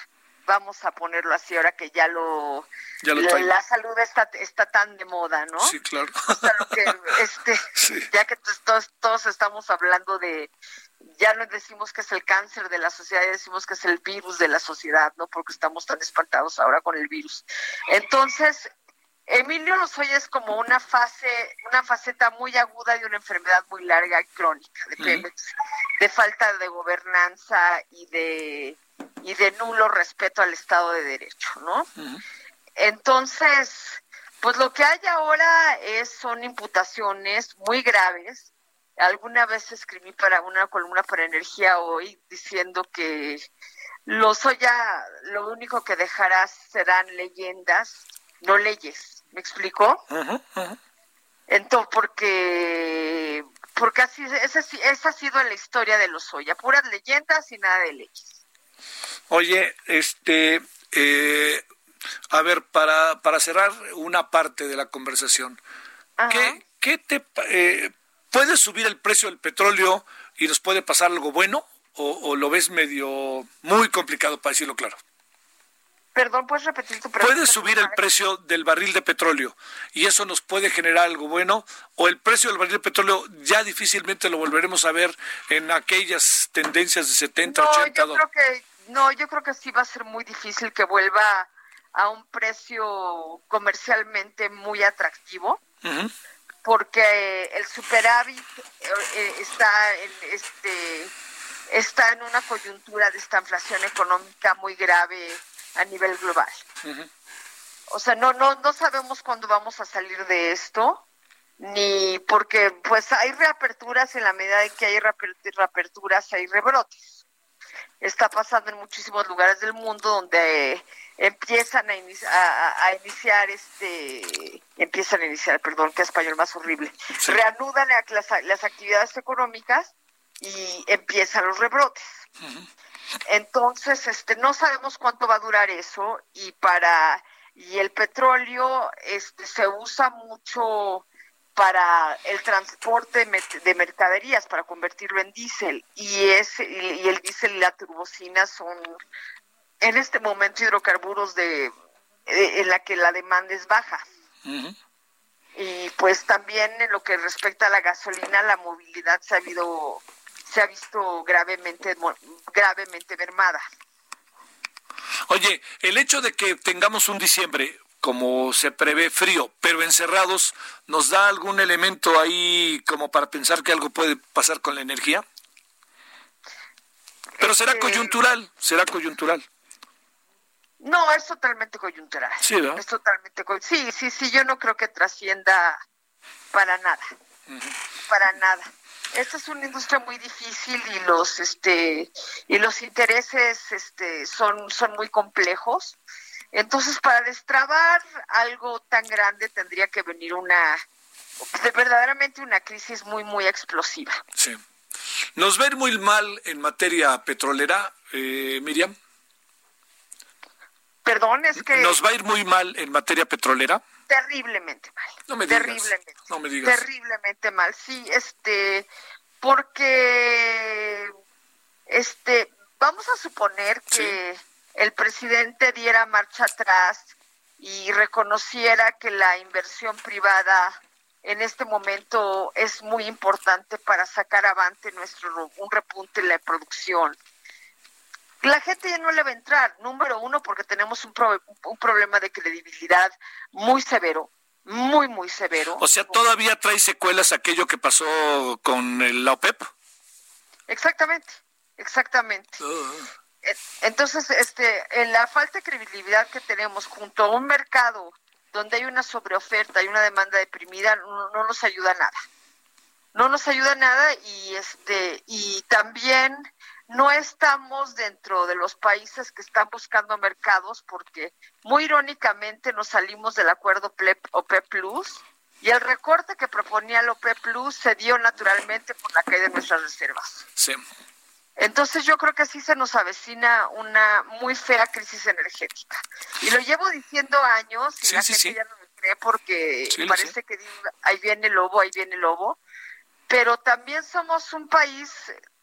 Vamos a ponerlo así ahora que ya lo, la, salud está, está tan de moda, ¿no? Sí, claro. *laughs* este, Ya que todos, todos estamos hablando de, ya no decimos que es el cáncer de la sociedad, ya decimos que es el virus de la sociedad, ¿no? Porque estamos tan espantados ahora con el virus. Entonces, Emilio Lozoya es como una fase, una faceta muy aguda de una enfermedad muy larga y crónica de Pemex, de falta de gobernanza y de y de nulo respeto al Estado de Derecho, ¿no? Entonces, pues lo que hay ahora es son imputaciones muy graves. Alguna vez escribí para una columna para Energía hoy diciendo que Lozoya lo único que dejará serán leyendas, no leyes ¿Me explicó? Entonces, porque, porque así, esa, esa ha sido la historia de los Soya, puras leyendas y nada de leyes. Oye, este, eh, a ver, para, para cerrar una parte de la conversación, ¿qué, qué te eh, puede subir el precio del petróleo y nos puede pasar algo bueno? o lo ves medio muy complicado para decirlo claro? Perdón, ¿puedes repetir tu pregunta? ¿Puede subir el precio del barril de petróleo y eso nos puede generar algo bueno? ¿O el precio del barril de petróleo ya difícilmente lo volveremos a ver en aquellas tendencias de 70, no, 80 yo creo que No, yo creo que sí va a ser muy difícil que vuelva a un precio comercialmente muy atractivo. porque el superávit eh, está en este está en una coyuntura de esta inflación económica muy grave a nivel global. O sea, no, no, no sabemos cuándo vamos a salir de esto, ni porque pues hay reaperturas en la medida en que hay reaperturas, hay rebrotes. Está pasando en muchísimos lugares del mundo donde empiezan a, iniciar este empiezan a iniciar perdón qué español más horrible. Reanudan las, las, actividades económicas y empiezan los rebrotes entonces este no sabemos cuánto va a durar eso y para y el petróleo este se usa mucho para el transporte de mercaderías para convertirlo en diésel y es y el diésel y la turbocina son en este momento hidrocarburos de, en la que la demanda es baja. Y pues también en lo que respecta a la gasolina, la movilidad se ha habido se ha visto gravemente gravemente mermada. Oye, el hecho de que tengamos un diciembre como se prevé frío, pero encerrados, ¿nos da algún elemento ahí como para pensar que algo puede pasar con la energía? Pero será este, coyuntural, será coyuntural. No, es totalmente coyuntural. Sí, Es totalmente Sí, sí, sí, yo no creo que trascienda para nada. Para nada. Esta es una industria muy difícil y los este y los intereses este son son muy complejos. Entonces, para destrabar algo tan grande tendría que venir una verdaderamente una crisis muy muy explosiva. Sí. Nos va a ir muy mal en materia petrolera, eh, Miriam. Perdón, es que... ¿Nos va a ir muy mal en materia petrolera? Terriblemente mal. No me digas. Terriblemente. No me digas. Terriblemente mal, sí, este, porque, este, vamos a suponer que el presidente diera marcha atrás y reconociera que la inversión privada en este momento es muy importante para sacar avante nuestro un repunte en la producción la gente ya no le va a entrar, número uno, porque tenemos un, un problema de credibilidad muy severo, muy, muy severo. O sea, ¿todavía trae secuelas aquello que pasó con la OPEP? Exactamente, exactamente. Ah. E, entonces, este, en la falta de credibilidad que tenemos junto a un mercado donde hay una sobreoferta y una demanda deprimida, no, no nos ayuda nada. No nos ayuda nada y este y también no estamos dentro de los países que están buscando mercados porque muy irónicamente nos salimos del acuerdo OPEP Plus y el recorte que proponía el OPEP Plus se dio naturalmente por la caída de nuestras reservas. Sí. Entonces yo creo que sí se nos avecina una muy fea crisis energética. Y lo llevo diciendo años y la gente ya no me cree porque parece que ahí viene el lobo, ahí viene el lobo. Pero también somos un país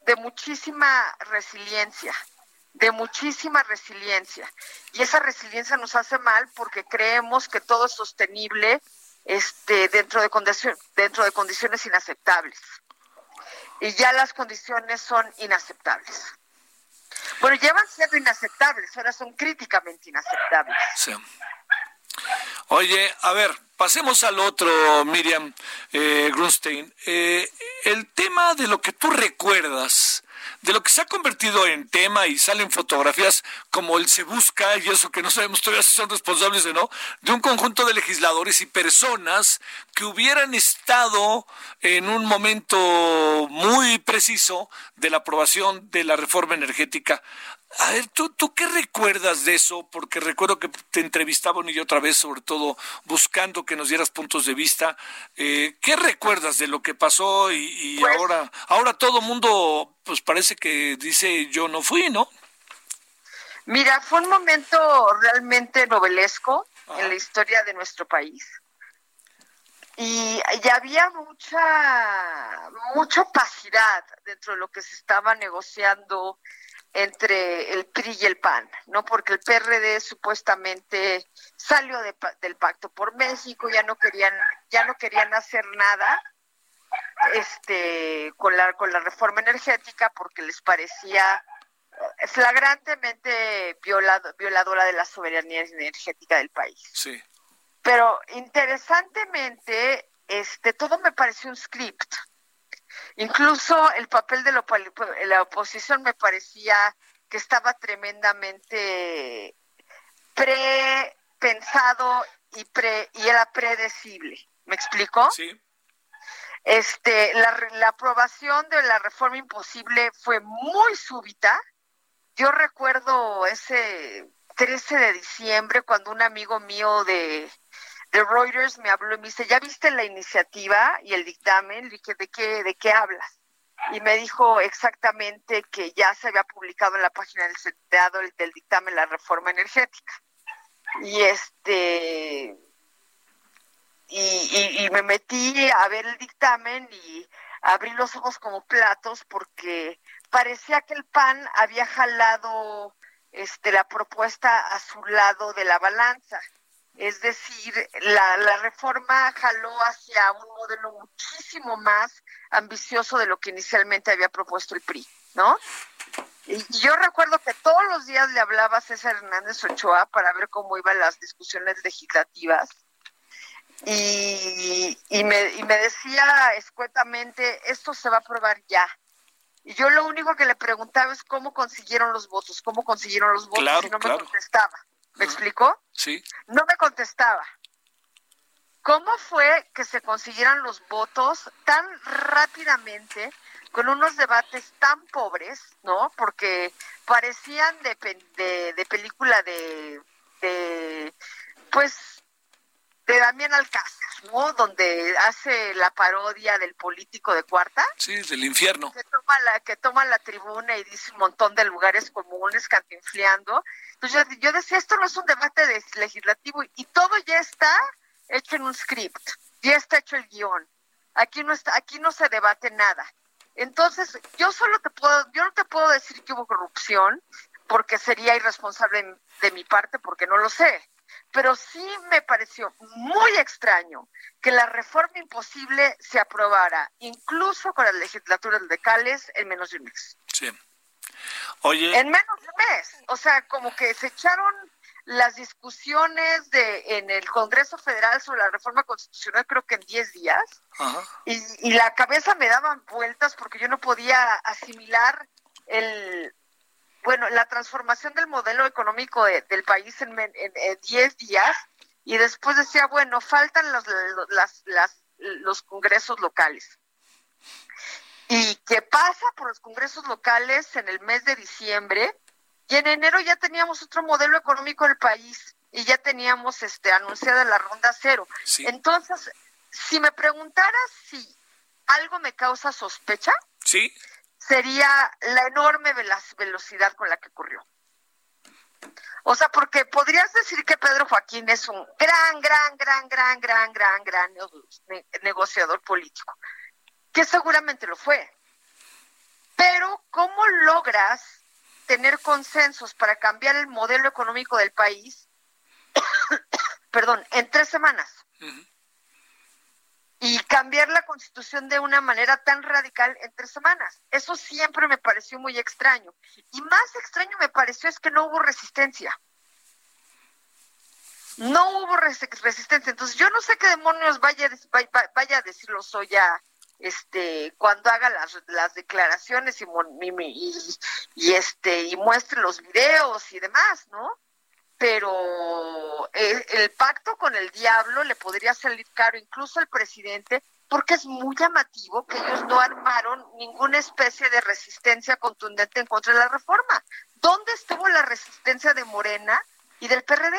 de muchísima resiliencia, de muchísima resiliencia. Y esa resiliencia nos hace mal porque creemos que todo es sostenible este, dentro, de dentro de condiciones inaceptables. Y ya las condiciones son inaceptables. Bueno, llevan siendo inaceptables, ahora son críticamente inaceptables. Sí. Oye, a ver, pasemos al otro, Miriam eh, Grunstein. Eh, el tema de lo que tú recuerdas, de lo que se ha convertido en tema y salen fotografías como el se busca y eso que no sabemos todavía si son responsables o no, de un conjunto de legisladores y personas que hubieran estado en un momento muy preciso de la aprobación de la reforma energética. A ver, ¿tú, ¿tú qué recuerdas de eso? Porque recuerdo que te entrevistaban y otra vez, sobre todo buscando que nos dieras puntos de vista. Eh, ¿Qué recuerdas de lo que pasó y, pues ahora, ahora todo mundo, pues parece que dice yo no fui, ¿no? Mira, fue un momento realmente novelesco en la historia de nuestro país. Y, ya había mucha, mucha opacidad dentro de lo que se estaba negociando entre el PRI y el PAN, ¿no? Porque el PRD supuestamente salió del pacto por México, ya no querían, ya no querían hacer nada este con la con la reforma energética porque les parecía flagrantemente violado, violadora de la soberanía energética del país. Sí. Pero interesantemente, este todo me pareció un script Incluso el papel de la oposición me parecía que estaba tremendamente prepensado y, pre, y era predecible. ¿Me explico? Sí. Este, la, la aprobación de la reforma imposible fue muy súbita. Yo recuerdo ese 13 de diciembre cuando un amigo mío de, de Reuters me habló y me dice, ¿ya viste la iniciativa y el dictamen? Le dije, ¿de qué, de qué hablas? Y me dijo exactamente que ya se había publicado en la página del Senado el, del dictamen la reforma energética. Y este y, y, me metí a ver el dictamen y abrí los ojos como platos porque parecía que el PAN había jalado este la propuesta a su lado de la balanza es decir, la, la reforma jaló hacia un modelo muchísimo más ambicioso de lo que inicialmente había propuesto el PRI, ¿no? Y, yo recuerdo que todos los días le hablaba a César Hernández Ochoa para ver cómo iban las discusiones legislativas y, y, me, y me decía escuetamente, esto se va a aprobar ya. Y yo lo único que le preguntaba es cómo consiguieron los votos, cómo consiguieron los votos y no me contestaba. ¿Me explicó? Sí. No me contestaba. ¿Cómo fue que se consiguieran los votos tan rápidamente con unos debates tan pobres, ¿no? Porque parecían de, de, de película de, de, pues, de Damián Alcázar, ¿no? Donde hace la parodia del político de cuarta. Sí, del infierno. Que toma la, que toma la tribuna y dice un montón de lugares comunes cantinfleando. Entonces yo, decía, esto no es un debate de legislativo y todo ya está hecho en un script, ya está hecho el guion. Aquí no está, aquí no se debate nada. Entonces, yo solo te puedo, yo no te puedo decir que hubo corrupción, porque sería irresponsable de mi parte, porque no lo sé pero sí me pareció muy extraño que la reforma imposible se aprobara, incluso con las legislaturas locales, en menos de un mes. Sí. Oye. En menos de un mes. O sea, como que se echaron las discusiones de en el Congreso Federal sobre la reforma constitucional creo que en 10 días Y, y la cabeza me daban vueltas porque yo no podía asimilar el bueno, la transformación del modelo económico del país en 10 días y después decía, bueno, faltan los, las, las, los congresos locales. ¿Y qué pasa por los congresos locales en el mes de diciembre? Y en enero ya teníamos otro modelo económico del país y ya teníamos este anunciada la ronda cero. Entonces, si me preguntaras si algo me causa sospecha, sí sería la enorme velocidad con la que ocurrió. O sea, porque podrías decir que Pedro Joaquín es un gran, gran, gran, gran, gran, gran, gran negociador político, que seguramente lo fue. Pero, ¿cómo logras tener consensos para cambiar el modelo económico del país, *coughs* perdón, en tres semanas? Y cambiar la constitución de una manera tan radical en tres semanas. Eso siempre me pareció muy extraño. Y más extraño me pareció es que no hubo resistencia. No hubo resistencia. Entonces yo no sé qué demonios vaya, vaya a decirlo ya este cuando haga las, las declaraciones y, y, y, este y muestre los videos y demás, ¿no? Pero eh, el, pacto con el diablo le podría salir caro incluso al presidente porque es muy llamativo que ellos no armaron ninguna especie de resistencia contundente en contra de la reforma. ¿Dónde estuvo la resistencia de Morena y del PRD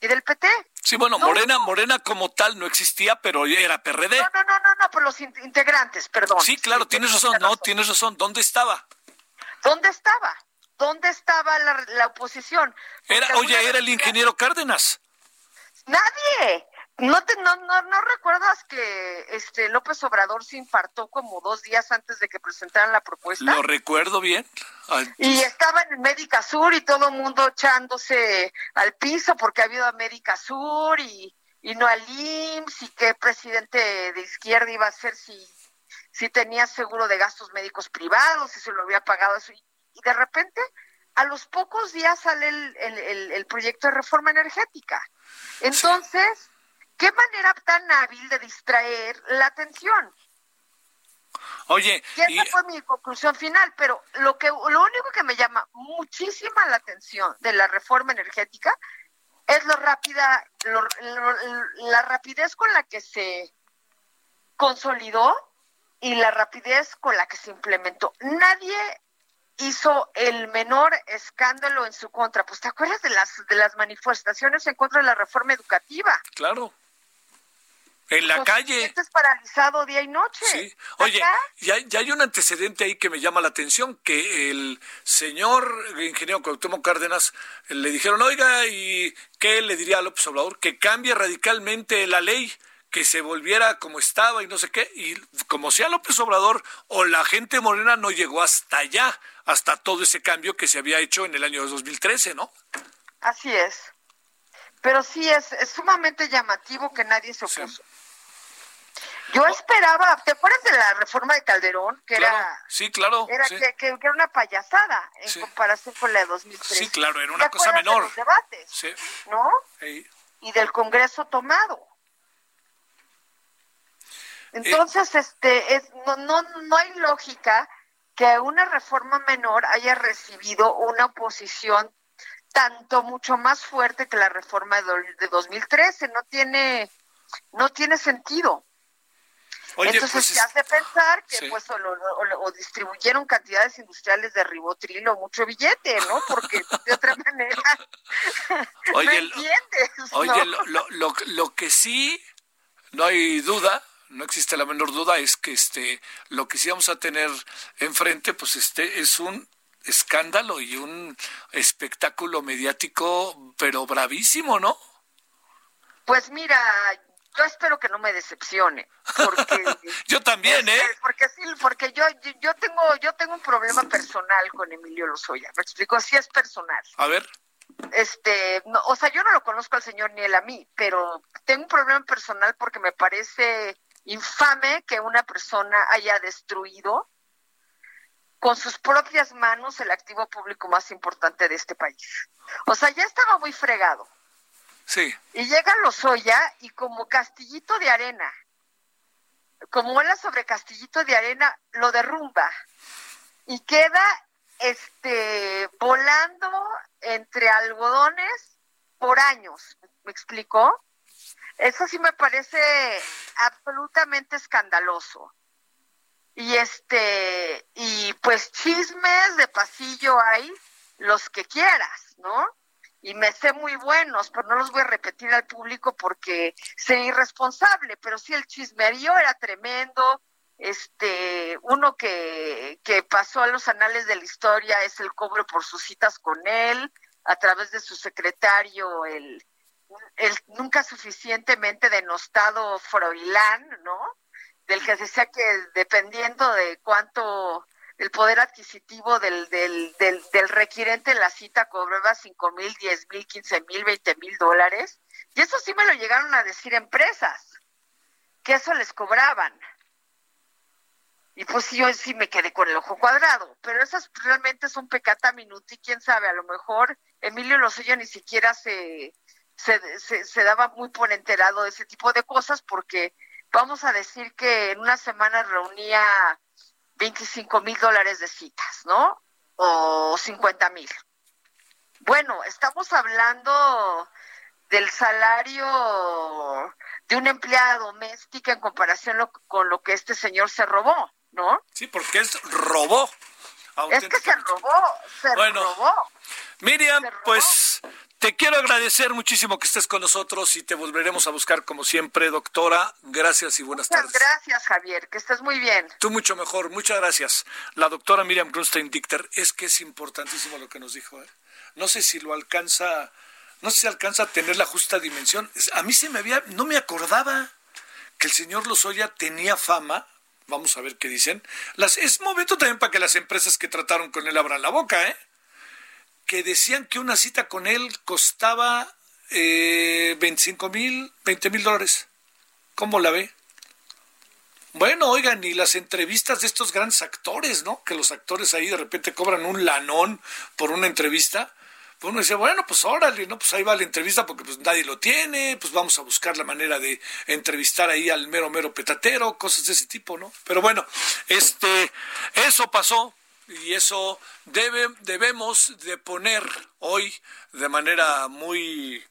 y del PT? Sí, bueno, Morena, Morena como tal no existía, pero era PRD. No, no, no, no, no, por los integrantes, perdón. Sí, claro, tienes razón, no, tienes razón. ¿Dónde estaba? ¿Dónde estaba? ¿Dónde estaba la, oposición? Era, oye, era el ingeniero Cárdenas. Nadie. ¿No, te, no, no, recuerdas que este López Obrador se infartó como dos días antes de que presentaran la propuesta? Lo recuerdo bien. Y estaba en América Sur y todo el mundo echándose al piso porque ha habido América Sur y, y no al IMSS y qué presidente de izquierda iba a ser si, si tenía seguro de gastos médicos privados, si se lo había pagado eso y de repente a los pocos días sale el, el, proyecto de reforma energética. Entonces, ¿qué manera tan hábil de distraer la atención? Oye, y esa fue mi conclusión final, pero lo que lo único que me llama muchísima la atención de la reforma energética es lo rápida, la rapidez con la que se consolidó y la rapidez con la que se implementó. Nadie hizo el menor escándalo en su contra. Pues te acuerdas de las de las manifestaciones en contra de la reforma educativa. Claro. En la calle. Estás paralizado día y noche. Sí. Oye, ya, ya, hay un antecedente ahí que me llama la atención, que el señor ingeniero Cuauhtémoc Cárdenas le dijeron, oiga, ¿y qué le diría a López Obrador? Que cambie radicalmente la ley que se volviera como estaba y no sé qué, y como sea López Obrador o la gente morena no llegó hasta allá, hasta todo ese cambio que se había hecho en el año 2013, ¿no? Así es. Pero sí es, sumamente llamativo que nadie se opuso. Yo esperaba, ¿te acuerdas de la reforma de Calderón? Que era, sí, claro. Era Que, era una payasada en comparación con la de 2013. Sí, claro, era una cosa menor. De los debates, sí. ¿no? Y del Congreso tomado. Entonces, este, es, no, no, no hay lógica que una reforma menor haya recibido una oposición tanto mucho más fuerte que la reforma de 2013. No tiene, no tiene sentido. Entonces pues se hace pensar que pues o, distribuyeron cantidades industriales de ribotril o mucho billete, ¿no? Porque de otra *laughs* manera oye, entiendes. Oye, lo, lo, lo que sí no hay duda no existe la menor duda, es que este lo que sí vamos a tener enfrente, pues este es un escándalo y un espectáculo mediático, pero bravísimo, ¿no? Pues mira, yo espero que no me decepcione, porque *laughs* yo también, ¿eh? Porque sí, porque yo yo tengo yo tengo un problema personal con Emilio Lozoya. Me explico, sí es personal. A ver. Este, o sea, yo no lo conozco al señor ni él a mí, pero tengo un problema personal porque me parece infame que una persona haya destruido con sus propias manos el activo público más importante de este país. O sea, ya estaba muy fregado. Sí. Y llega Lozoya y como castillito de arena, como ola sobre castillito de arena, lo derrumba y queda este volando entre algodones por años. ¿Me explicó? Eso sí me parece absolutamente escandaloso. Y este, y pues chismes de pasillo hay los que quieras, ¿no? Y me sé muy buenos, pero no los voy a repetir al público porque sé irresponsable, pero sí el chismerío era tremendo. Este, uno que, que pasó a los anales de la historia es el cobro por sus citas con él, a través de su secretario, el, el nunca suficientemente denostado Froilán, ¿no? Del que decía que dependiendo de cuánto el poder adquisitivo del, del, del, del requirente en la cita cobraba cinco mil, diez mil, quince mil, veinte mil dólares. Y eso sí me lo llegaron a decir empresas, que eso les cobraban. Y pues yo sí me quedé con el ojo cuadrado, pero esas realmente son pecata minuti, quién sabe, a lo mejor Emilio Lozoya ni siquiera se, se, se, daba muy por enterado de ese tipo de cosas porque vamos a decir que en una semana reunía 25 mil dólares de citas, ¿no? O 50 mil. Bueno, estamos hablando del salario de una empleada doméstica en comparación con lo que este señor se robó, ¿no? Sí, porque es robó. Es que se robó, se robó. Miriam, pues te quiero agradecer muchísimo que estés con nosotros y te volveremos a buscar como siempre, doctora. Gracias y buenas Muchas tardes. Gracias, Javier, que estés muy bien. Tú mucho mejor, muchas gracias. La doctora Miriam Grunstein Dichter, es que es importantísimo lo que nos dijo. ¿eh? No sé si lo alcanza, no sé si alcanza a tener la justa dimensión. A mí se me había, no me acordaba que el señor Lozoya tenía fama. Vamos a ver qué dicen. Las, es momento también para que las empresas que trataron con él abran la boca, ¿eh? Que decían que una cita con él costaba eh, 25 mil, 20 mil dólares. ¿Cómo la ve? Bueno, oigan, y las entrevistas de estos grandes actores, ¿no? Que los actores ahí de repente cobran un lanón por una entrevista. pues uno dice, bueno, pues órale, ¿no? Pues ahí va la entrevista porque pues nadie lo tiene, pues vamos a buscar la manera de entrevistar ahí al mero mero petatero, cosas de ese tipo, ¿no? Pero bueno, este, eso pasó y eso debe, debemos de poner hoy de manera muy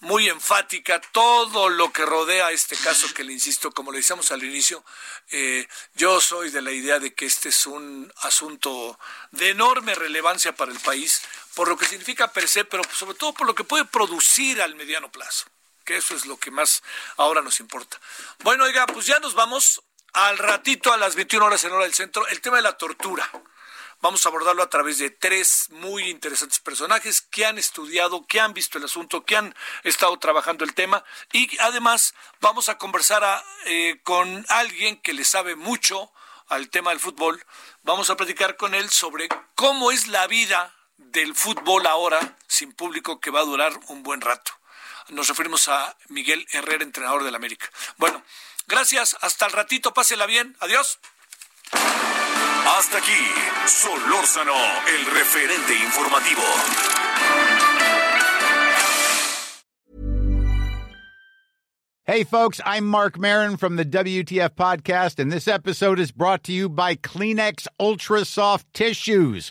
muy enfática todo lo que rodea este caso que le insisto, como le decíamos al inicio, eh, yo soy de la idea de que este es un asunto de enorme relevancia para el país, por lo que significa per se, pero sobre todo por lo que puede producir al mediano plazo, que eso es lo que más ahora nos importa. Bueno, oiga, pues ya nos vamos al ratito a las 21 horas en hora del centro, el tema de la tortura. Vamos a abordarlo a través de tres muy interesantes personajes que han estudiado, que han visto el asunto, que han estado trabajando el tema y además vamos a conversar eh, con alguien que le sabe mucho al tema del fútbol. Vamos a platicar con él sobre cómo es la vida del fútbol ahora sin público que va a durar un buen rato. Nos referimos a Miguel Herrera, entrenador del América. Bueno, gracias, hasta el ratito, pásela bien, adiós. Hasta aquí, Solórzano, el referente informativo. Hey, folks, I'm Mark Marin from the WTF Podcast, and this episode is brought to you by Kleenex Ultra Soft Tissues